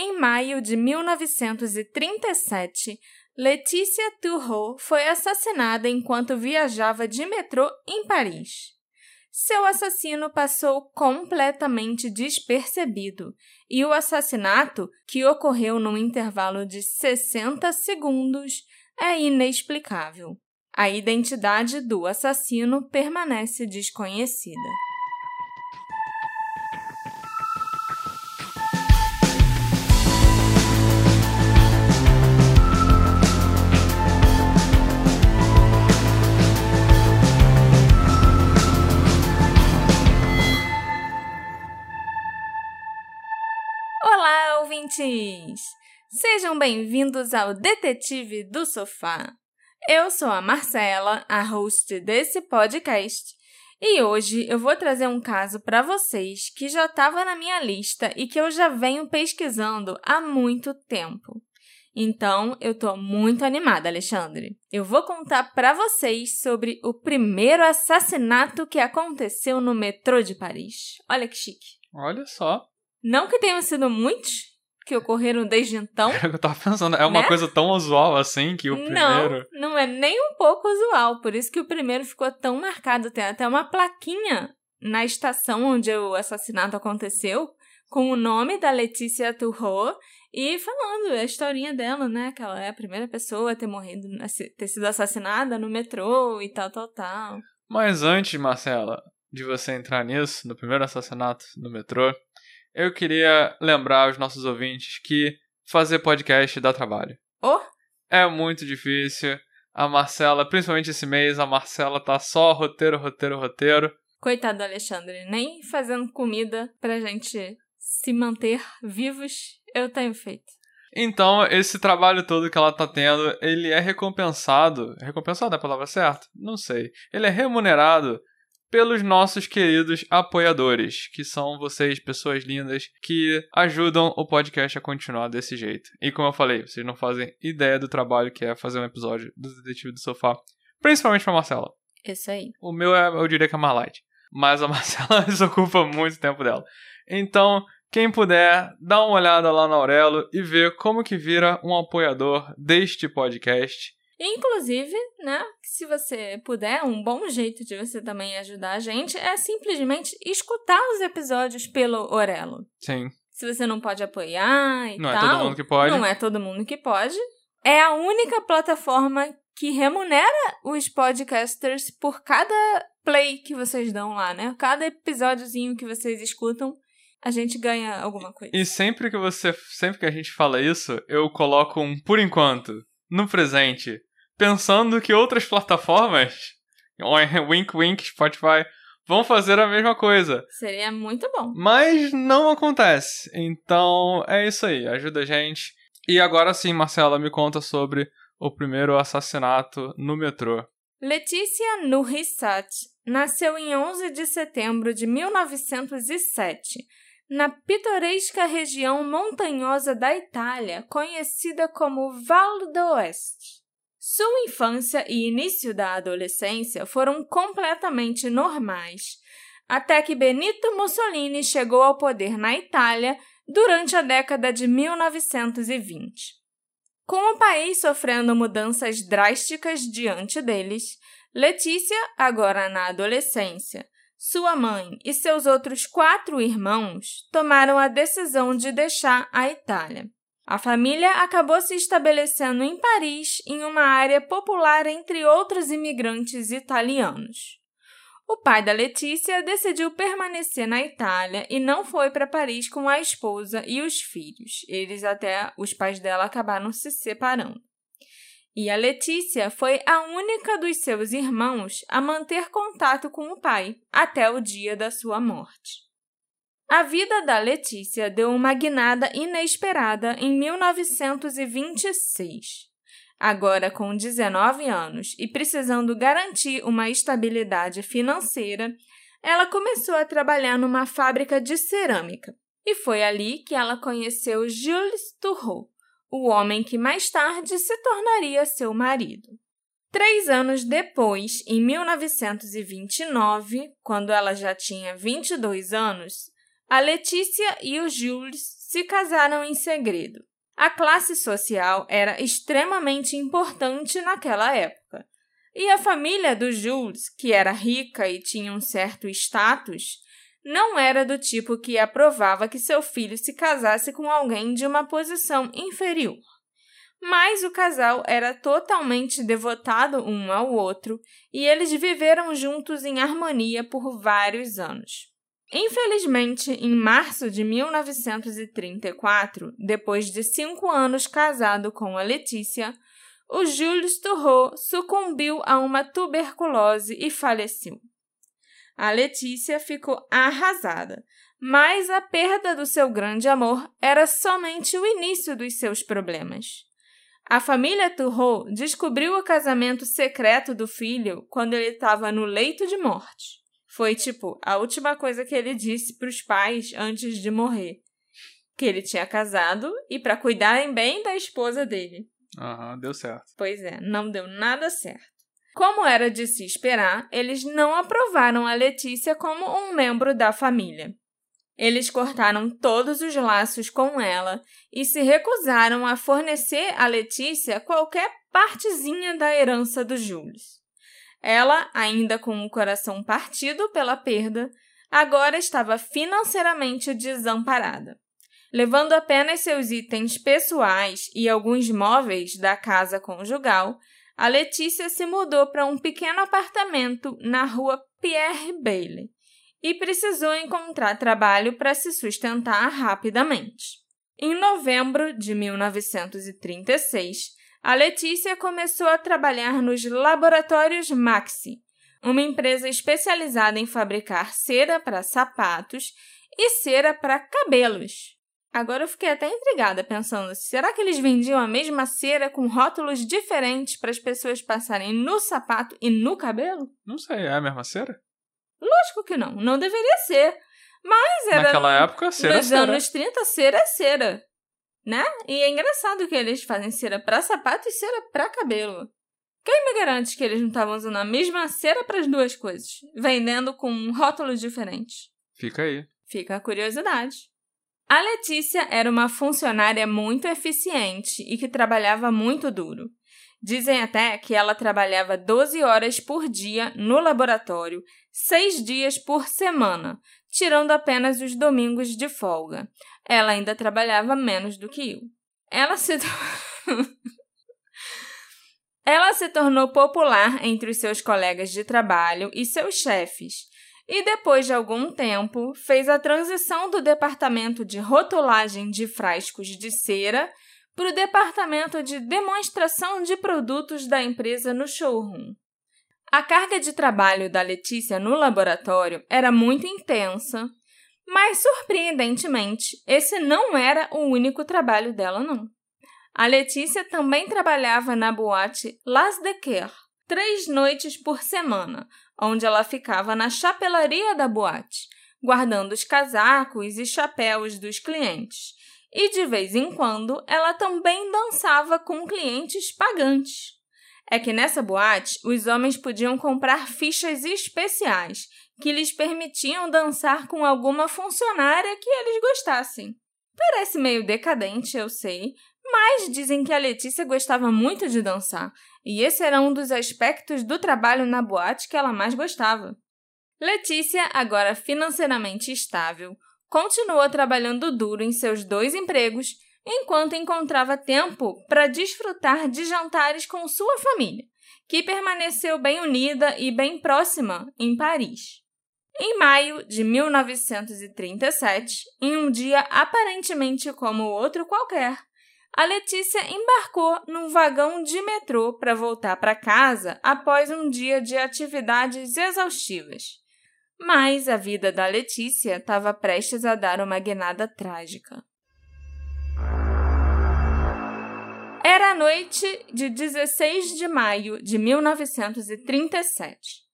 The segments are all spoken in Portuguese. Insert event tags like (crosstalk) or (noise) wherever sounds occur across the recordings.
Em maio de 1937, Letícia Turreau foi assassinada enquanto viajava de metrô em Paris. Seu assassino passou completamente despercebido e o assassinato, que ocorreu num intervalo de 60 segundos, é inexplicável. A identidade do assassino permanece desconhecida. Ouvintes! Sejam bem-vindos ao Detetive do Sofá. Eu sou a Marcela, a host desse podcast, e hoje eu vou trazer um caso para vocês que já estava na minha lista e que eu já venho pesquisando há muito tempo. Então, eu tô muito animada, Alexandre. Eu vou contar para vocês sobre o primeiro assassinato que aconteceu no metrô de Paris. Olha que chique. Olha só. Não que tenham sido muitos que ocorreram desde então. Era (laughs) o que eu tava pensando. É uma Né? coisa tão usual assim que o primeiro. Não, não é nem um pouco usual. Por isso que o primeiro ficou tão marcado. Tem até uma plaquinha na estação onde o assassinato aconteceu, com o nome da Letícia Turreau e falando a historinha dela, né? Que ela é a primeira pessoa a ter morrido, ter sido assassinada no metrô e tal, tal, tal. Mas antes, Marcela, de você entrar nisso, no primeiro assassinato no metrô, eu queria lembrar aos nossos ouvintes que fazer podcast dá trabalho. Oh, É muito difícil. A Marcela, principalmente esse mês, a Marcela tá só roteiro, roteiro, roteiro. coitado do Alexandre, nem fazendo comida pra gente se manter vivos eu tenho feito. Então, esse trabalho todo que ela tá tendo, ele é recompensado. Recompensado é a palavra certa? Não sei. Ele é remunerado pelos nossos queridos apoiadores, que são vocês, pessoas lindas, que ajudam o podcast a continuar desse jeito. E como eu falei, vocês não fazem ideia do trabalho que é fazer um episódio do Detetive do Sofá, principalmente pra Marcela. Isso aí. O meu é, eu diria que é mais light. Mas a (laughs) Marcela desocupa muito tempo dela. Então, quem puder, dá uma olhada lá na Aurelo e vê como que vira um apoiador deste podcast. Inclusive, né, se você puder, um bom jeito de você também ajudar a gente é simplesmente escutar os episódios pelo Orelo. Sim, Se você não pode apoiar e não tal, é todo mundo que pode. não é todo mundo que pode. É a única plataforma que remunera os podcasters por cada play que vocês dão lá, né? Cada episódiozinho que vocês escutam, a gente ganha alguma coisa. E sempre que você, sempre que a gente fala isso, eu coloco um por enquanto no presente, pensando que outras plataformas, (laughs) Wink Wink, Spotify, vão fazer a mesma coisa. Seria muito bom. Mas não acontece. Então é isso aí, ajuda a gente. E agora sim, Marcela, me conta sobre o primeiro assassinato no metrô. Letícia Nurissat nasceu em 11 de setembro de 1907, na pitoresca região montanhosa da Itália, conhecida como Val d'Oeste. Sua infância e início da adolescência foram completamente normais, até que Benito Mussolini chegou ao poder na Itália durante a década de 1920. Com o país sofrendo mudanças drásticas diante deles, Letícia, agora na adolescência, sua mãe e seus outros quatro irmãos tomaram a decisão de deixar a Itália. A família acabou se estabelecendo em Paris, em uma área popular entre outros imigrantes italianos. O pai da Letícia decidiu permanecer na Itália e não foi para Paris com a esposa e os filhos. Eles até os pais dela acabaram se separando. E a Letícia foi a única dos seus irmãos a manter contato com o pai até o dia da sua morte. A vida da Letícia deu uma guinada inesperada em 1926. Agora com 19 anos e precisando garantir uma estabilidade financeira, ela começou a trabalhar numa fábrica de cerâmica. E foi ali que ela conheceu Jules Turreau, o homem que mais tarde se tornaria seu marido. Três anos depois, em 1929, quando ela já tinha 22 anos, a Letícia e o Jules se casaram em segredo. A classe social era extremamente importante naquela época. E a família do Jules, que era rica e tinha um certo status, não era do tipo que aprovava que seu filho se casasse com alguém de uma posição inferior. Mas o casal era totalmente devotado um ao outro e eles viveram juntos em harmonia por vários anos. Infelizmente, em março de 1934, depois de cinco anos casado com a Letícia, o Jules Turreau sucumbiu a uma tuberculose e faleceu. A Letícia ficou arrasada, mas a perda do seu grande amor era somente o início dos seus problemas. A família Turreau descobriu o casamento secreto do filho quando ele estava no leito de morte. Foi tipo a última coisa que ele disse para os pais antes de morrer, que ele tinha casado e para cuidarem bem da esposa dele. Aham, uhum, deu certo. Pois é, não deu nada certo. Como era de se esperar, eles não aprovaram a Letícia como um membro da família. Eles cortaram todos os laços com ela e se recusaram a fornecer a Letícia qualquer partezinha da herança do Jules. Ela, ainda com o coração partido pela perda, agora estava financeiramente desamparada. Levando apenas seus itens pessoais e alguns móveis da casa conjugal, a Letícia se mudou para um pequeno apartamento na rua Pierre Bailey e precisou encontrar trabalho para se sustentar rapidamente. Em novembro de 1936, a Letícia começou a trabalhar nos Laboratórios Maxi, uma empresa especializada em fabricar cera para sapatos e cera para cabelos. Agora eu fiquei até intrigada pensando, será que eles vendiam a mesma cera com rótulos diferentes para as pessoas passarem no sapato e no cabelo? Não sei, é a mesma cera? Lógico que não, não deveria ser. Mas era Naquela época, cera Nos cera. anos 30, cera é cera. Né? E é engraçado que eles fazem cera para sapato e cera para cabelo. Quem me garante que eles não estavam usando a mesma cera para as duas coisas, vendendo com rótulos diferentes? Fica aí. Fica a curiosidade. A Letícia era uma funcionária muito eficiente e que trabalhava muito duro. Dizem até que ela trabalhava 12 horas por dia no laboratório, seis dias por semana, tirando apenas os domingos de folga. Ela ainda trabalhava menos do que eu. Ela se. (laughs) Ela se tornou popular entre os seus colegas de trabalho e seus chefes e depois de algum tempo fez a transição do departamento de rotulagem de frascos de cera para o departamento de demonstração de produtos da empresa no showroom. A carga de trabalho da Letícia no laboratório era muito intensa, mas surpreendentemente, esse não era o único trabalho dela não. A Letícia também trabalhava na boate Las de Quer, três noites por semana, onde ela ficava na chapelaria da boate, guardando os casacos e chapéus dos clientes. E de vez em quando ela também dançava com clientes pagantes. É que nessa boate os homens podiam comprar fichas especiais que lhes permitiam dançar com alguma funcionária que eles gostassem. Parece meio decadente, eu sei, mas dizem que a Letícia gostava muito de dançar, e esse era um dos aspectos do trabalho na boate que ela mais gostava. Letícia, agora financeiramente estável, continuou trabalhando duro em seus dois empregos enquanto encontrava tempo para desfrutar de jantares com sua família, que permaneceu bem unida e bem próxima em Paris. Em maio de 1937, em um dia aparentemente como outro qualquer, a Letícia embarcou num vagão de metrô para voltar para casa após um dia de atividades exaustivas. Mas a vida da Letícia estava prestes a dar uma guinada trágica. Era a noite de 16 de maio de 1937.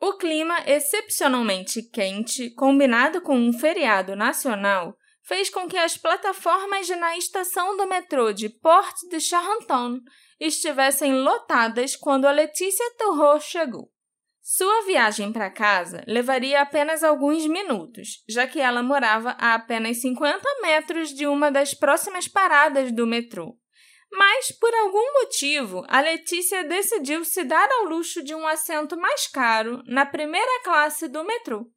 O clima excepcionalmente quente, combinado com um feriado nacional, fez com que as plataformas na estação do metrô de Porte de Charenton estivessem lotadas quando a Letícia Turreau chegou. Sua viagem para casa levaria apenas alguns minutos, já que ela morava a apenas 50 metros de uma das próximas paradas do metrô. Mas, por algum motivo, a Letícia decidiu se dar ao luxo de um assento mais caro na primeira classe do metrô.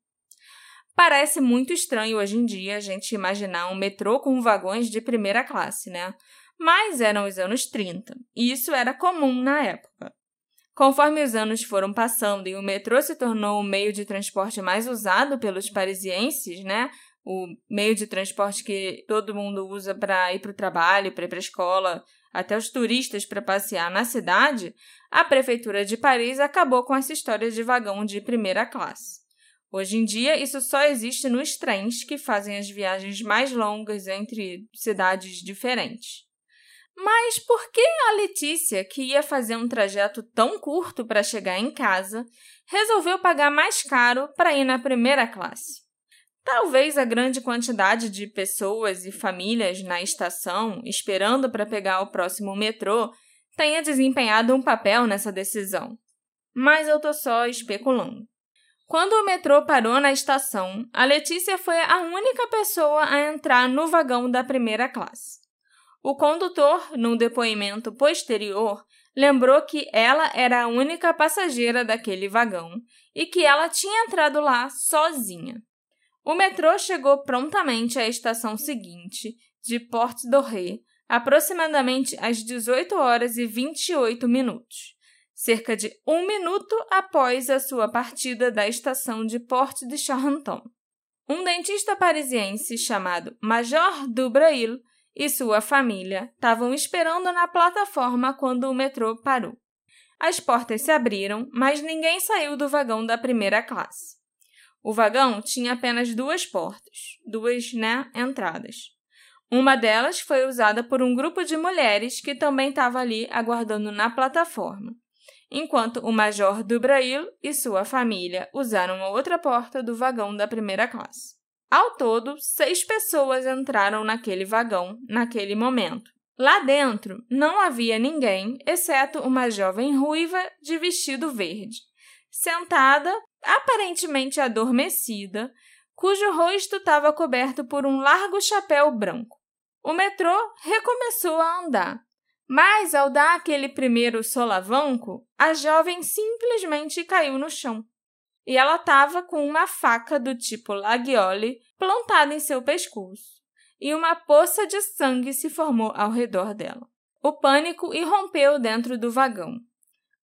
Parece muito estranho hoje em dia a gente imaginar um metrô com vagões de primeira classe, né? Mas eram os anos 30, e isso era comum na época. Conforme os anos foram passando e o metrô se tornou o meio de transporte mais usado pelos parisienses, né? O meio de transporte que todo mundo usa para ir para o trabalho, para ir para a escola, até os turistas para passear na cidade, a prefeitura de Paris acabou com essa história de vagão de primeira classe. Hoje em dia, isso só existe nos trens que fazem as viagens mais longas entre cidades diferentes. Mas por que a Letícia, que ia fazer um trajeto tão curto para chegar em casa, resolveu pagar mais caro para ir na primeira classe? Talvez a grande quantidade de pessoas e famílias na estação esperando para pegar o próximo metrô tenha desempenhado um papel nessa decisão. Mas eu tô só especulando. Quando o metrô parou na estação, a Letícia foi a única pessoa a entrar no vagão da primeira classe. O condutor, num depoimento posterior, lembrou que ela era a única passageira daquele vagão e que ela tinha entrado lá sozinha. O metrô chegou prontamente à estação seguinte, de Porte d'Oré, aproximadamente às 18 horas e 28 minutos, cerca de um minuto após a sua partida da estação de Porte de Charenton. Um dentista parisiense chamado Major Dubrail e sua família estavam esperando na plataforma quando o metrô parou. As portas se abriram, mas ninguém saiu do vagão da primeira classe. O vagão tinha apenas duas portas, duas né, entradas. Uma delas foi usada por um grupo de mulheres que também estava ali aguardando na plataforma, enquanto o Major Dubrail e sua família usaram a outra porta do vagão da primeira classe. Ao todo, seis pessoas entraram naquele vagão naquele momento. Lá dentro não havia ninguém, exceto uma jovem ruiva de vestido verde, sentada, aparentemente adormecida, cujo rosto estava coberto por um largo chapéu branco. O metrô recomeçou a andar, mas ao dar aquele primeiro solavanco, a jovem simplesmente caiu no chão e ela estava com uma faca do tipo laguiole plantada em seu pescoço, e uma poça de sangue se formou ao redor dela. O pânico irrompeu dentro do vagão.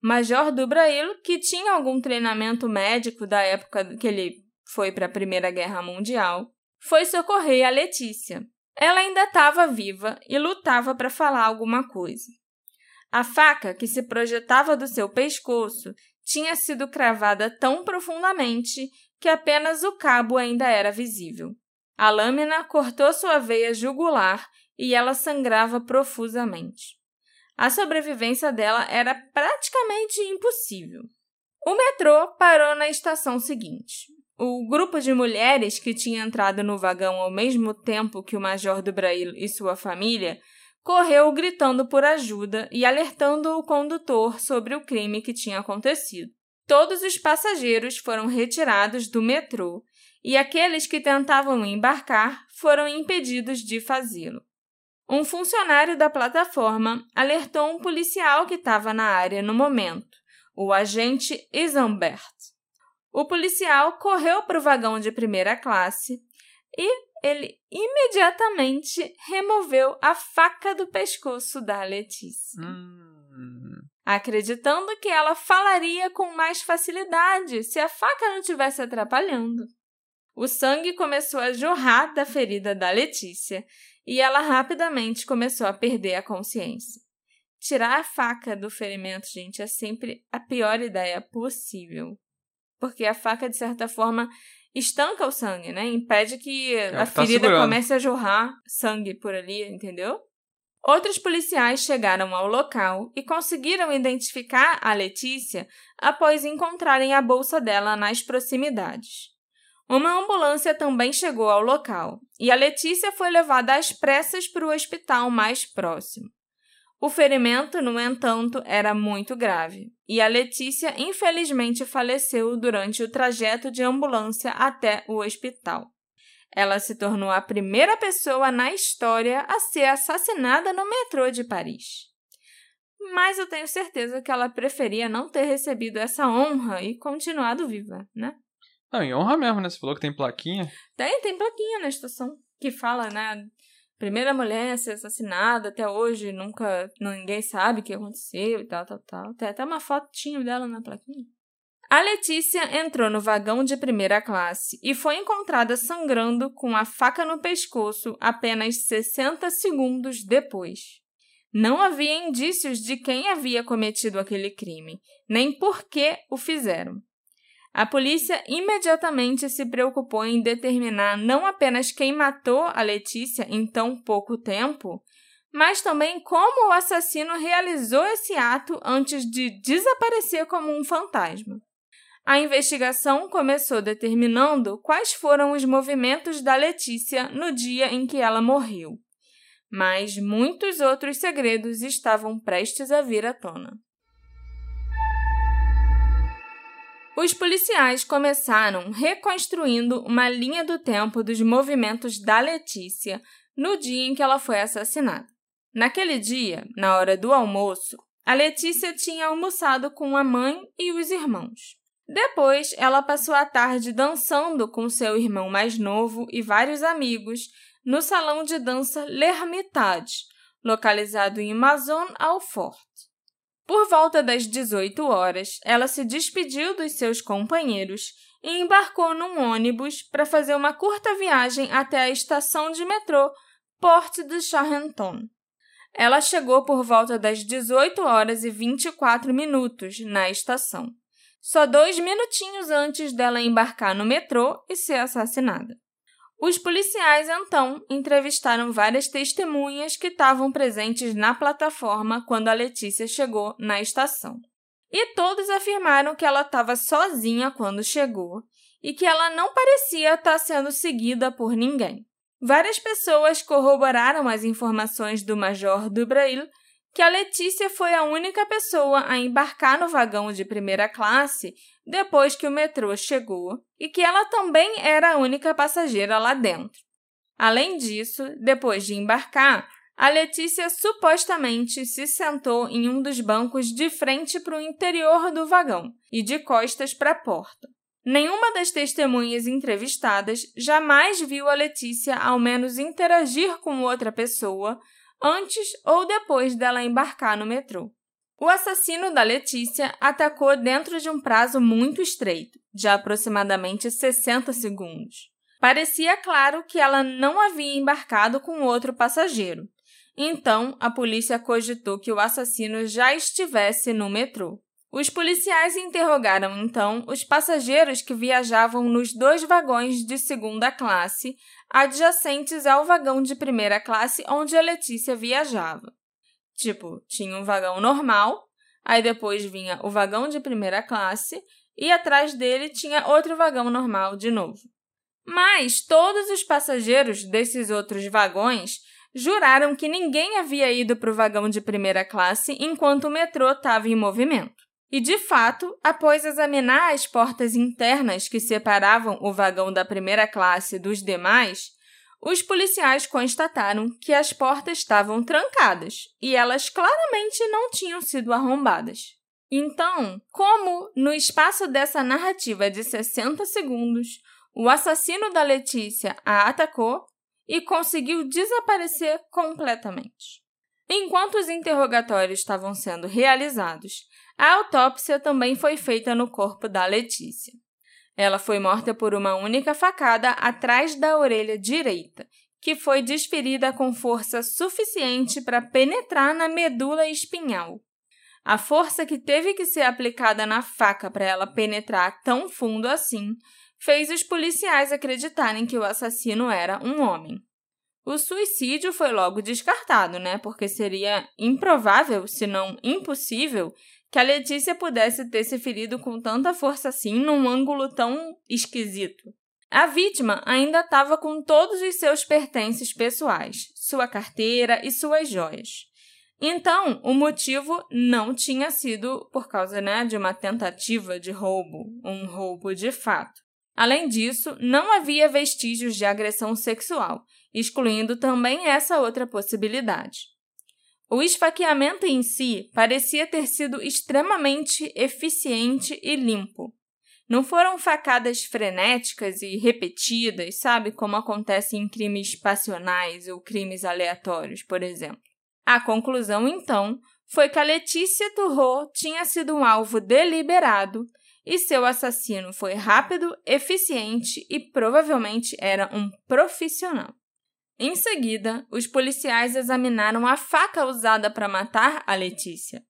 Major Dubrail, que tinha algum treinamento médico da época que ele foi para a Primeira Guerra Mundial, foi socorrer a Letícia. Ela ainda estava viva e lutava para falar alguma coisa. A faca que se projetava do seu pescoço tinha sido cravada tão profundamente que apenas o cabo ainda era visível. A lâmina cortou sua veia jugular e ela sangrava profusamente. A sobrevivência dela era praticamente impossível. O metrô parou na estação seguinte. O grupo de mulheres que tinha entrado no vagão ao mesmo tempo que o Major do Brasil e sua família correu gritando por ajuda e alertando o condutor sobre o crime que tinha acontecido. Todos os passageiros foram retirados do metrô e aqueles que tentavam embarcar foram impedidos de fazê-lo. Um funcionário da plataforma alertou um policial que estava na área no momento, o agente Isambert. O policial correu para o vagão de primeira classe e ele imediatamente removeu a faca do pescoço da Letícia. Hum. Acreditando que ela falaria com mais facilidade se a faca não estivesse atrapalhando. O sangue começou a jorrar da ferida da Letícia e ela rapidamente começou a perder a consciência. Tirar a faca do ferimento, gente, é sempre a pior ideia possível. Porque a faca, de certa forma, estanca o sangue, né? Impede que é a tá ferida segurando. comece a jorrar sangue por ali, entendeu? Outros policiais chegaram ao local e conseguiram identificar a Letícia após encontrarem a bolsa dela nas proximidades. Uma ambulância também chegou ao local e a Letícia foi levada às pressas para o hospital mais próximo. O ferimento, no entanto, era muito grave, e a Letícia infelizmente faleceu durante o trajeto de ambulância até o hospital. Ela se tornou a primeira pessoa na história a ser assassinada no metrô de Paris. Mas eu tenho certeza que ela preferia não ter recebido essa honra e continuado viva, né? Não, em honra mesmo, né? Você falou que tem plaquinha. Tem, tem plaquinha na estação que fala, né? Primeira mulher a ser assassinada até hoje, nunca. Ninguém sabe o que aconteceu e tal, tal, tal. Tem até uma fotinho dela na plaquinha. A Letícia entrou no vagão de primeira classe e foi encontrada sangrando com a faca no pescoço apenas 60 segundos depois. Não havia indícios de quem havia cometido aquele crime, nem por que o fizeram. A polícia imediatamente se preocupou em determinar não apenas quem matou a Letícia em tão pouco tempo, mas também como o assassino realizou esse ato antes de desaparecer como um fantasma. A investigação começou determinando quais foram os movimentos da Letícia no dia em que ela morreu. Mas muitos outros segredos estavam prestes a vir à tona. Os policiais começaram reconstruindo uma linha do tempo dos movimentos da Letícia no dia em que ela foi assassinada. Naquele dia, na hora do almoço, a Letícia tinha almoçado com a mãe e os irmãos. Depois, ela passou a tarde dançando com seu irmão mais novo e vários amigos no salão de dança L'Hermitage, localizado em Maison Alfort. Por volta das 18 horas, ela se despediu dos seus companheiros e embarcou num ônibus para fazer uma curta viagem até a estação de metrô Porte de Charenton. Ela chegou por volta das 18 horas e 24 minutos na estação só dois minutinhos antes dela embarcar no metrô e ser assassinada. Os policiais então entrevistaram várias testemunhas que estavam presentes na plataforma quando a Letícia chegou na estação. E todos afirmaram que ela estava sozinha quando chegou e que ela não parecia estar sendo seguida por ninguém. Várias pessoas corroboraram as informações do Major Dubrail que a Letícia foi a única pessoa a embarcar no vagão de primeira classe depois que o metrô chegou e que ela também era a única passageira lá dentro. Além disso, depois de embarcar, a Letícia supostamente se sentou em um dos bancos de frente para o interior do vagão e de costas para a porta. Nenhuma das testemunhas entrevistadas jamais viu a Letícia ao menos interagir com outra pessoa antes ou depois dela embarcar no metrô. O assassino da Letícia atacou dentro de um prazo muito estreito, de aproximadamente 60 segundos. Parecia claro que ela não havia embarcado com outro passageiro. Então, a polícia cogitou que o assassino já estivesse no metrô. Os policiais interrogaram então os passageiros que viajavam nos dois vagões de segunda classe, adjacentes ao vagão de primeira classe onde a Letícia viajava. Tipo, tinha um vagão normal, aí depois vinha o vagão de primeira classe e atrás dele tinha outro vagão normal de novo. Mas todos os passageiros desses outros vagões juraram que ninguém havia ido para o vagão de primeira classe enquanto o metrô estava em movimento. E, de fato, após examinar as portas internas que separavam o vagão da primeira classe dos demais, os policiais constataram que as portas estavam trancadas e elas claramente não tinham sido arrombadas. Então, como no espaço dessa narrativa de 60 segundos, o assassino da Letícia a atacou e conseguiu desaparecer completamente? Enquanto os interrogatórios estavam sendo realizados, a autópsia também foi feita no corpo da Letícia. Ela foi morta por uma única facada atrás da orelha direita, que foi desferida com força suficiente para penetrar na medula espinhal. A força que teve que ser aplicada na faca para ela penetrar tão fundo assim fez os policiais acreditarem que o assassino era um homem. O suicídio foi logo descartado, né? Porque seria improvável, se não impossível, que a Letícia pudesse ter se ferido com tanta força assim num ângulo tão esquisito. A vítima ainda estava com todos os seus pertences pessoais, sua carteira e suas joias. Então, o motivo não tinha sido por causa né, de uma tentativa de roubo, um roubo de fato. Além disso, não havia vestígios de agressão sexual, excluindo também essa outra possibilidade. O esfaqueamento em si parecia ter sido extremamente eficiente e limpo. Não foram facadas frenéticas e repetidas, sabe, como acontece em crimes passionais ou crimes aleatórios, por exemplo. A conclusão, então, foi que a Letícia Turro tinha sido um alvo deliberado e seu assassino foi rápido, eficiente e provavelmente era um profissional. Em seguida, os policiais examinaram a faca usada para matar a Letícia.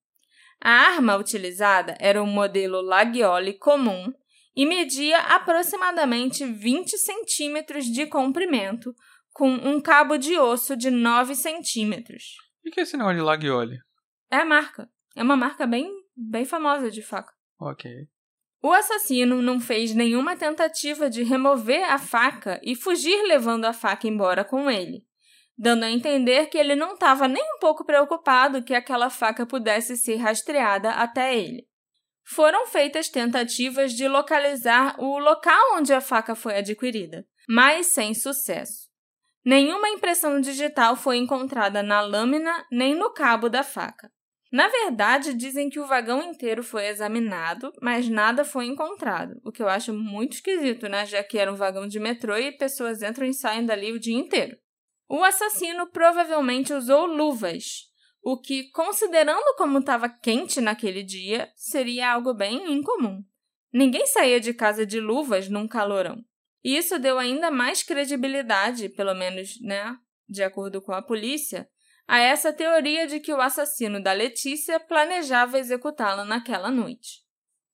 A arma utilizada era um modelo Lagioli comum e media aproximadamente 20 centímetros de comprimento, com um cabo de osso de 9 centímetros. O que é esse negócio de Lagioli? É a marca. É uma marca bem, bem famosa de faca. Ok. O assassino não fez nenhuma tentativa de remover a faca e fugir levando a faca embora com ele, dando a entender que ele não estava nem um pouco preocupado que aquela faca pudesse ser rastreada até ele. Foram feitas tentativas de localizar o local onde a faca foi adquirida, mas sem sucesso. Nenhuma impressão digital foi encontrada na lâmina nem no cabo da faca. Na verdade, dizem que o vagão inteiro foi examinado, mas nada foi encontrado, o que eu acho muito esquisito, né? Já que era um vagão de metrô e pessoas entram e saem dali o dia inteiro. O assassino provavelmente usou luvas, o que, considerando como estava quente naquele dia, seria algo bem incomum. Ninguém saía de casa de luvas num calorão. E isso deu ainda mais credibilidade, pelo menos, né, de acordo com a polícia, a essa teoria de que o assassino da Letícia planejava executá-la naquela noite.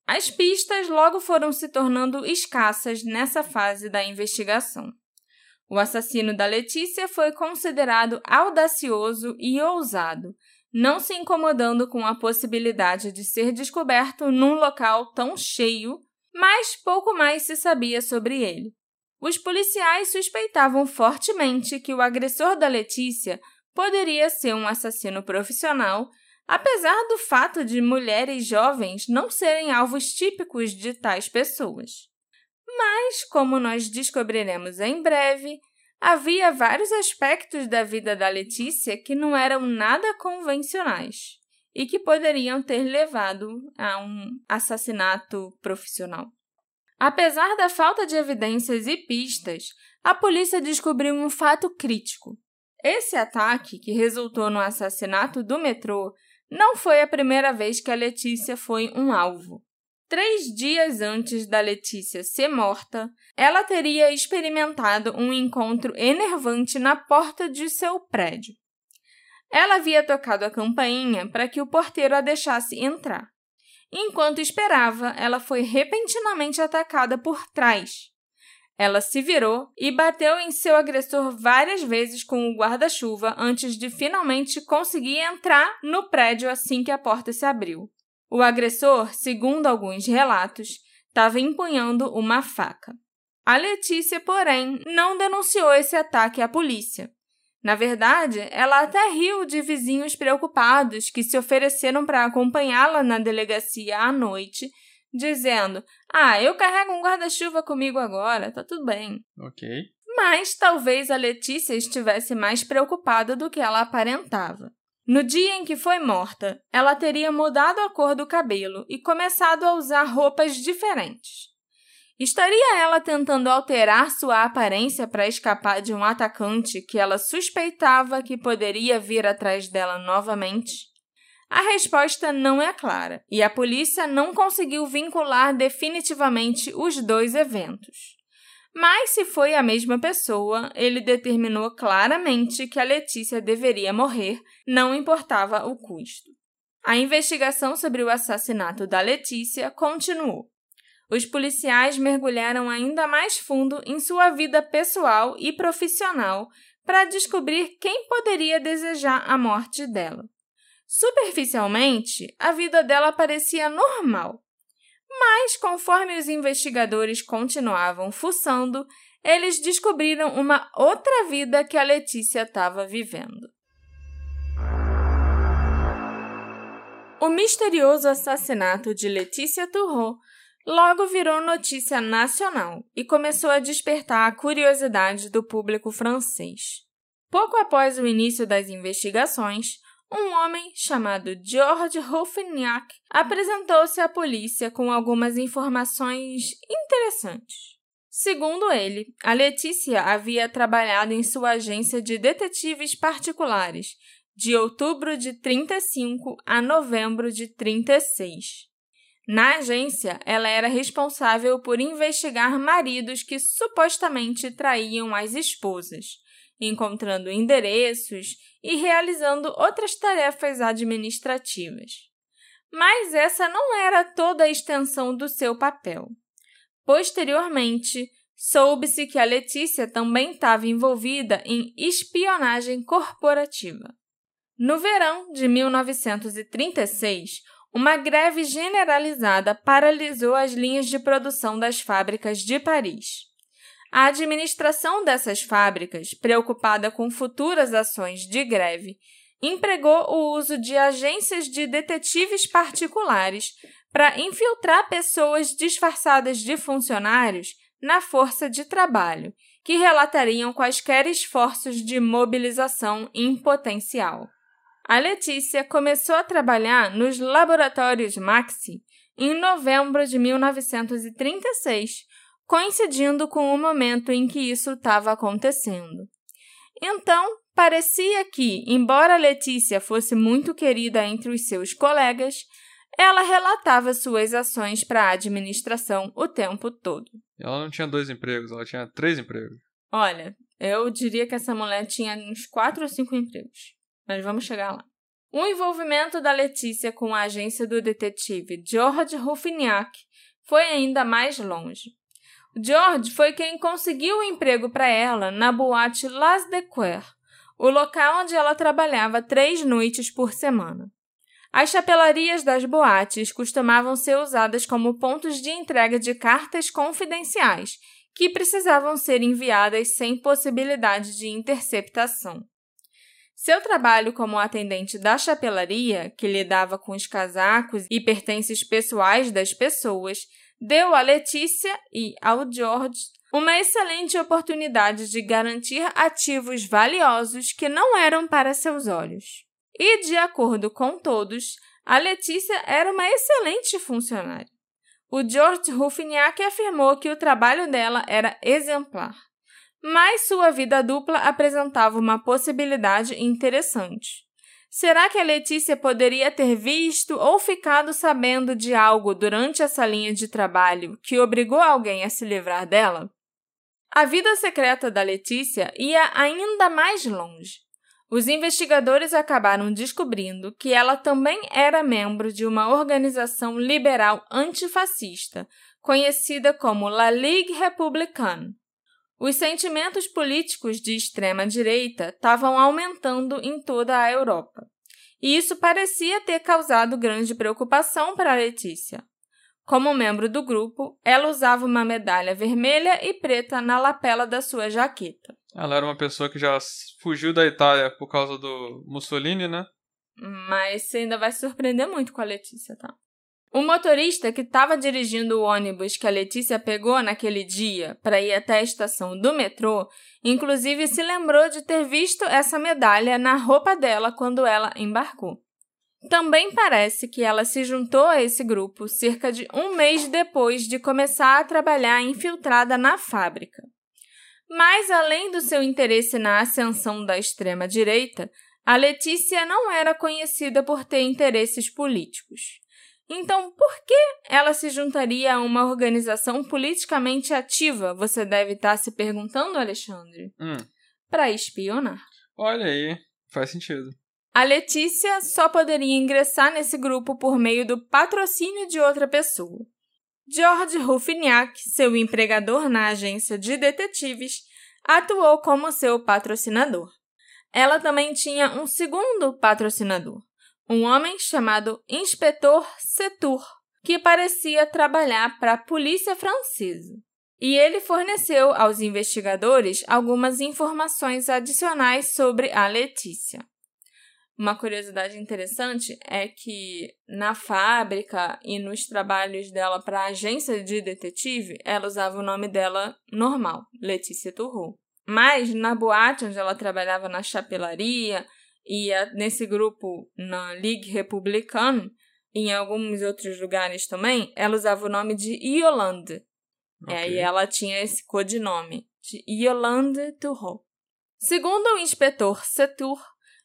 As pistas logo foram se tornando escassas nessa fase da investigação. O assassino da Letícia foi considerado audacioso e ousado, não se incomodando com a possibilidade de ser descoberto num local tão cheio mas pouco mais se sabia sobre ele. Os policiais suspeitavam fortemente que o agressor da Letícia poderia ser um assassino profissional, apesar do fato de mulheres jovens não serem alvos típicos de tais pessoas. Mas, como nós descobriremos em breve, havia vários aspectos da vida da Letícia que não eram nada convencionais e que poderiam ter levado a um assassinato profissional. Apesar da falta de evidências e pistas, a polícia descobriu um fato crítico. Esse ataque, que resultou no assassinato do metrô, não foi a primeira vez que a Letícia foi um alvo. Três dias antes da Letícia ser morta, ela teria experimentado um encontro enervante na porta de seu prédio. Ela havia tocado a campainha para que o porteiro a deixasse entrar. Enquanto esperava, ela foi repentinamente atacada por trás. Ela se virou e bateu em seu agressor várias vezes com o guarda-chuva antes de finalmente conseguir entrar no prédio assim que a porta se abriu. O agressor, segundo alguns relatos, estava empunhando uma faca. A Letícia, porém, não denunciou esse ataque à polícia. Na verdade, ela até riu de vizinhos preocupados que se ofereceram para acompanhá-la na delegacia à noite, dizendo: Ah, eu carrego um guarda-chuva comigo agora, tá tudo bem. Ok. Mas talvez a Letícia estivesse mais preocupada do que ela aparentava. No dia em que foi morta, ela teria mudado a cor do cabelo e começado a usar roupas diferentes. Estaria ela tentando alterar sua aparência para escapar de um atacante que ela suspeitava que poderia vir atrás dela novamente? A resposta não é clara e a polícia não conseguiu vincular definitivamente os dois eventos. Mas se foi a mesma pessoa, ele determinou claramente que a Letícia deveria morrer, não importava o custo. A investigação sobre o assassinato da Letícia continuou os policiais mergulharam ainda mais fundo em sua vida pessoal e profissional para descobrir quem poderia desejar a morte dela. Superficialmente, a vida dela parecia normal. Mas, conforme os investigadores continuavam fuçando, eles descobriram uma outra vida que a Letícia estava vivendo. O misterioso assassinato de Letícia Turrot logo virou notícia nacional e começou a despertar a curiosidade do público francês. Pouco após o início das investigações, um homem chamado George Ruffignac apresentou-se à polícia com algumas informações interessantes. Segundo ele, a Letícia havia trabalhado em sua agência de detetives particulares de outubro de 35 a novembro de 36. Na agência, ela era responsável por investigar maridos que supostamente traíam as esposas, encontrando endereços e realizando outras tarefas administrativas. Mas essa não era toda a extensão do seu papel. Posteriormente, soube-se que a Letícia também estava envolvida em espionagem corporativa. No verão de 1936, uma greve generalizada paralisou as linhas de produção das fábricas de Paris. A administração dessas fábricas, preocupada com futuras ações de greve, empregou o uso de agências de detetives particulares para infiltrar pessoas disfarçadas de funcionários na força de trabalho, que relatariam quaisquer esforços de mobilização em potencial. A Letícia começou a trabalhar nos laboratórios Maxi em novembro de 1936, coincidindo com o momento em que isso estava acontecendo. Então, parecia que, embora Letícia fosse muito querida entre os seus colegas, ela relatava suas ações para a administração o tempo todo. Ela não tinha dois empregos, ela tinha três empregos. Olha, eu diria que essa mulher tinha uns quatro ou cinco empregos mas vamos chegar lá. O envolvimento da Letícia com a agência do detetive George Ruffignac foi ainda mais longe. George foi quem conseguiu o emprego para ela na boate Las Dequer, o local onde ela trabalhava três noites por semana. As chapelarias das boates costumavam ser usadas como pontos de entrega de cartas confidenciais que precisavam ser enviadas sem possibilidade de interceptação. Seu trabalho como atendente da chapelaria, que lidava com os casacos e pertences pessoais das pessoas, deu a Letícia e ao George uma excelente oportunidade de garantir ativos valiosos que não eram para seus olhos. E, de acordo com todos, a Letícia era uma excelente funcionária. O George Ruffignac afirmou que o trabalho dela era exemplar mas sua vida dupla apresentava uma possibilidade interessante. Será que a Letícia poderia ter visto ou ficado sabendo de algo durante essa linha de trabalho que obrigou alguém a se livrar dela? A vida secreta da Letícia ia ainda mais longe. Os investigadores acabaram descobrindo que ela também era membro de uma organização liberal antifascista, conhecida como La Ligue Républicaine. Os sentimentos políticos de extrema-direita estavam aumentando em toda a Europa, e isso parecia ter causado grande preocupação para Letícia. Como membro do grupo, ela usava uma medalha vermelha e preta na lapela da sua jaqueta. Ela era uma pessoa que já fugiu da Itália por causa do Mussolini, né? Mas você ainda vai se surpreender muito com a Letícia, tá? O motorista que estava dirigindo o ônibus que a Letícia pegou naquele dia para ir até a estação do metrô, inclusive se lembrou de ter visto essa medalha na roupa dela quando ela embarcou. Também parece que ela se juntou a esse grupo cerca de um mês depois de começar a trabalhar infiltrada na fábrica. Mas, além do seu interesse na ascensão da extrema-direita, a Letícia não era conhecida por ter interesses políticos. Então, por que ela se juntaria a uma organização politicamente ativa? Você deve estar se perguntando, Alexandre. Hum. Para espionar. Olha aí, faz sentido. A Letícia só poderia ingressar nesse grupo por meio do patrocínio de outra pessoa. George Ruffignac, seu empregador na agência de detetives, atuou como seu patrocinador. Ela também tinha um segundo patrocinador, um homem chamado Inspetor Setur, que parecia trabalhar para a polícia francesa. E ele forneceu aos investigadores algumas informações adicionais sobre a Letícia. Uma curiosidade interessante é que na fábrica e nos trabalhos dela para a agência de detetive, ela usava o nome dela normal, Letícia Turro. Mas na boate onde ela trabalhava na chapelaria e nesse grupo na Ligue Republicana, e em alguns outros lugares também, ela usava o nome de Yolande. Okay. E ela tinha esse codinome de Yolande Turro. Segundo o inspetor Setur,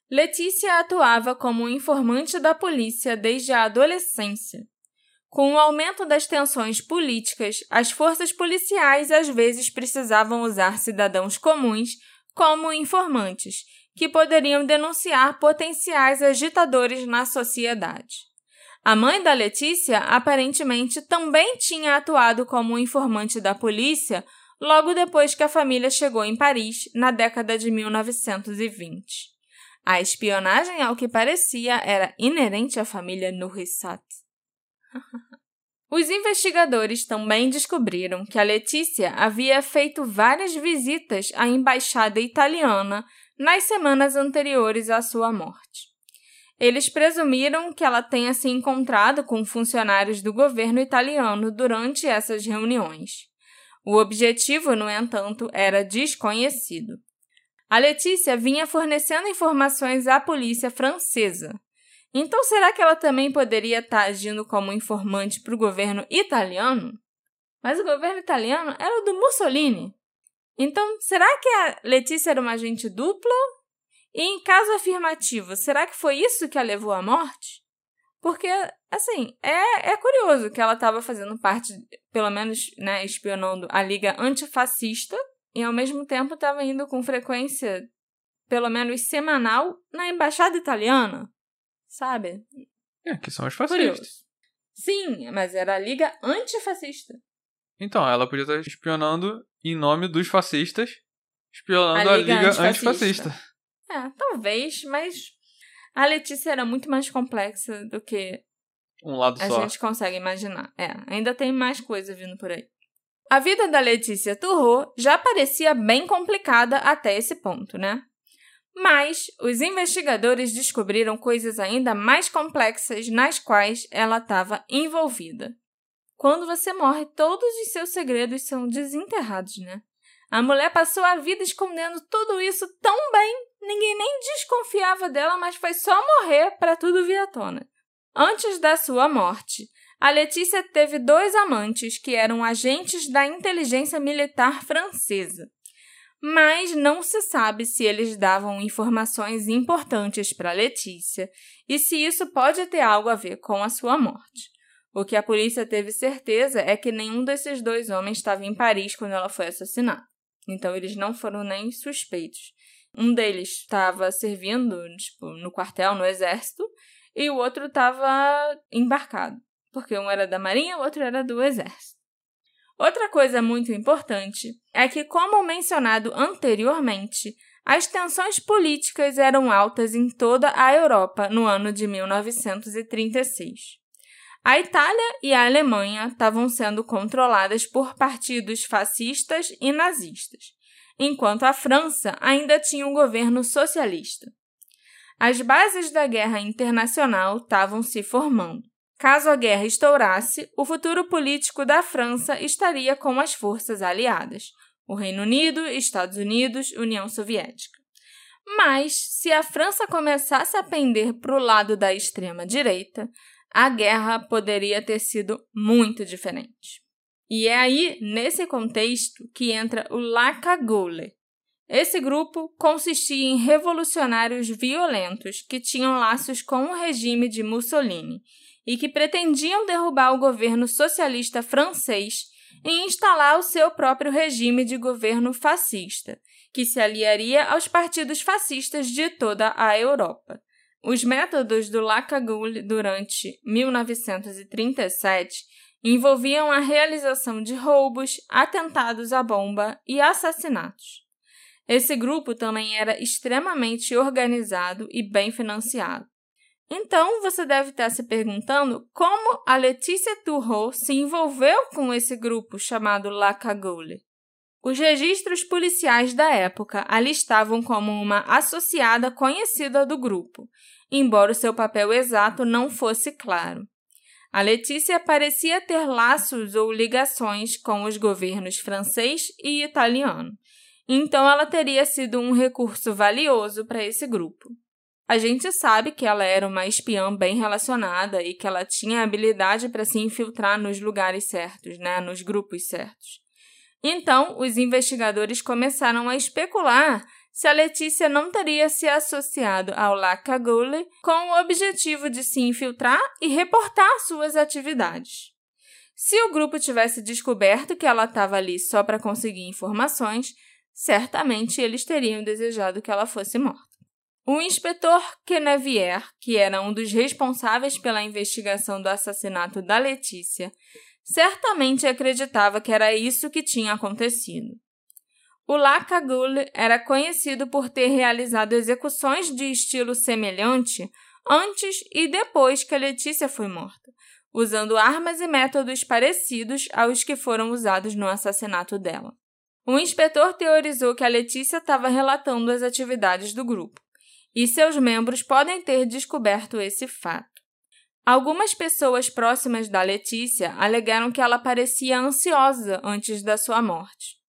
Letícia atuava como informante da polícia desde a adolescência. Com o aumento das tensões políticas, as forças policiais às vezes precisavam usar cidadãos comuns como informantes, que poderiam denunciar potenciais agitadores na sociedade. A mãe da Letícia aparentemente também tinha atuado como informante da polícia logo depois que a família chegou em Paris na década de 1920. A espionagem, ao que parecia, era inerente à família Nourissat. (laughs) Os investigadores também descobriram que a Letícia havia feito várias visitas à embaixada italiana nas semanas anteriores à sua morte. Eles presumiram que ela tenha se encontrado com funcionários do governo italiano durante essas reuniões. O objetivo, no entanto, era desconhecido. A Letícia vinha fornecendo informações à polícia francesa. Então, será que ela também poderia estar agindo como informante para o governo italiano? Mas o governo italiano era o do Mussolini. Então, será que a Letícia era uma agente dupla? E em caso afirmativo, será que foi isso que a levou à morte? Porque, assim, é, é curioso que ela estava fazendo parte, pelo menos, né, espionando a Liga Antifascista, e ao mesmo tempo estava indo com frequência, pelo menos semanal, na embaixada italiana, sabe? É, que são os fascistas. Curioso. Sim, mas era a liga antifascista. Então, ela podia estar espionando em nome dos fascistas, espionando a, a liga, liga antifascista. antifascista. É, talvez, mas a Letícia era muito mais complexa do que um lado a só. A gente consegue imaginar. É, ainda tem mais coisa vindo por aí. A vida da Letícia Turro já parecia bem complicada até esse ponto, né? Mas os investigadores descobriram coisas ainda mais complexas nas quais ela estava envolvida. Quando você morre, todos os seus segredos são desenterrados, né? A mulher passou a vida escondendo tudo isso tão bem, ninguém nem desconfiava dela, mas foi só morrer para tudo vir à tona. Antes da sua morte, a Letícia teve dois amantes que eram agentes da inteligência militar francesa. Mas não se sabe se eles davam informações importantes para Letícia e se isso pode ter algo a ver com a sua morte. O que a polícia teve certeza é que nenhum desses dois homens estava em Paris quando ela foi assassinada. Então eles não foram nem suspeitos. Um deles estava servindo tipo, no quartel, no exército, e o outro estava embarcado porque um era da Marinha, o outro era do Exército. Outra coisa muito importante é que, como mencionado anteriormente, as tensões políticas eram altas em toda a Europa no ano de 1936. A Itália e a Alemanha estavam sendo controladas por partidos fascistas e nazistas, enquanto a França ainda tinha um governo socialista. As bases da guerra internacional estavam se formando. Caso a guerra estourasse, o futuro político da França estaria com as forças aliadas, o Reino Unido, Estados Unidos, União Soviética. Mas, se a França começasse a pender para o lado da extrema-direita, a guerra poderia ter sido muito diferente. E é aí, nesse contexto, que entra o La Cagoule. Esse grupo consistia em revolucionários violentos que tinham laços com o regime de Mussolini e que pretendiam derrubar o governo socialista francês e instalar o seu próprio regime de governo fascista, que se aliaria aos partidos fascistas de toda a Europa. Os métodos do Lacagoule durante 1937 envolviam a realização de roubos, atentados à bomba e assassinatos. Esse grupo também era extremamente organizado e bem financiado. Então, você deve estar se perguntando como a Letícia Turro se envolveu com esse grupo chamado La Cagoule. Os registros policiais da época a listavam como uma associada conhecida do grupo, embora o seu papel exato não fosse claro. A Letícia parecia ter laços ou ligações com os governos francês e italiano, então ela teria sido um recurso valioso para esse grupo. A gente sabe que ela era uma espiã bem relacionada e que ela tinha habilidade para se infiltrar nos lugares certos, né, nos grupos certos. Então, os investigadores começaram a especular se a Letícia não teria se associado ao Lacagule com o objetivo de se infiltrar e reportar suas atividades. Se o grupo tivesse descoberto que ela estava ali só para conseguir informações, certamente eles teriam desejado que ela fosse morta. O inspetor Quenevier, que era um dos responsáveis pela investigação do assassinato da Letícia, certamente acreditava que era isso que tinha acontecido. O Lacagule era conhecido por ter realizado execuções de estilo semelhante antes e depois que a Letícia foi morta, usando armas e métodos parecidos aos que foram usados no assassinato dela. O inspetor teorizou que a Letícia estava relatando as atividades do grupo, e seus membros podem ter descoberto esse fato. Algumas pessoas próximas da Letícia alegaram que ela parecia ansiosa antes da sua morte.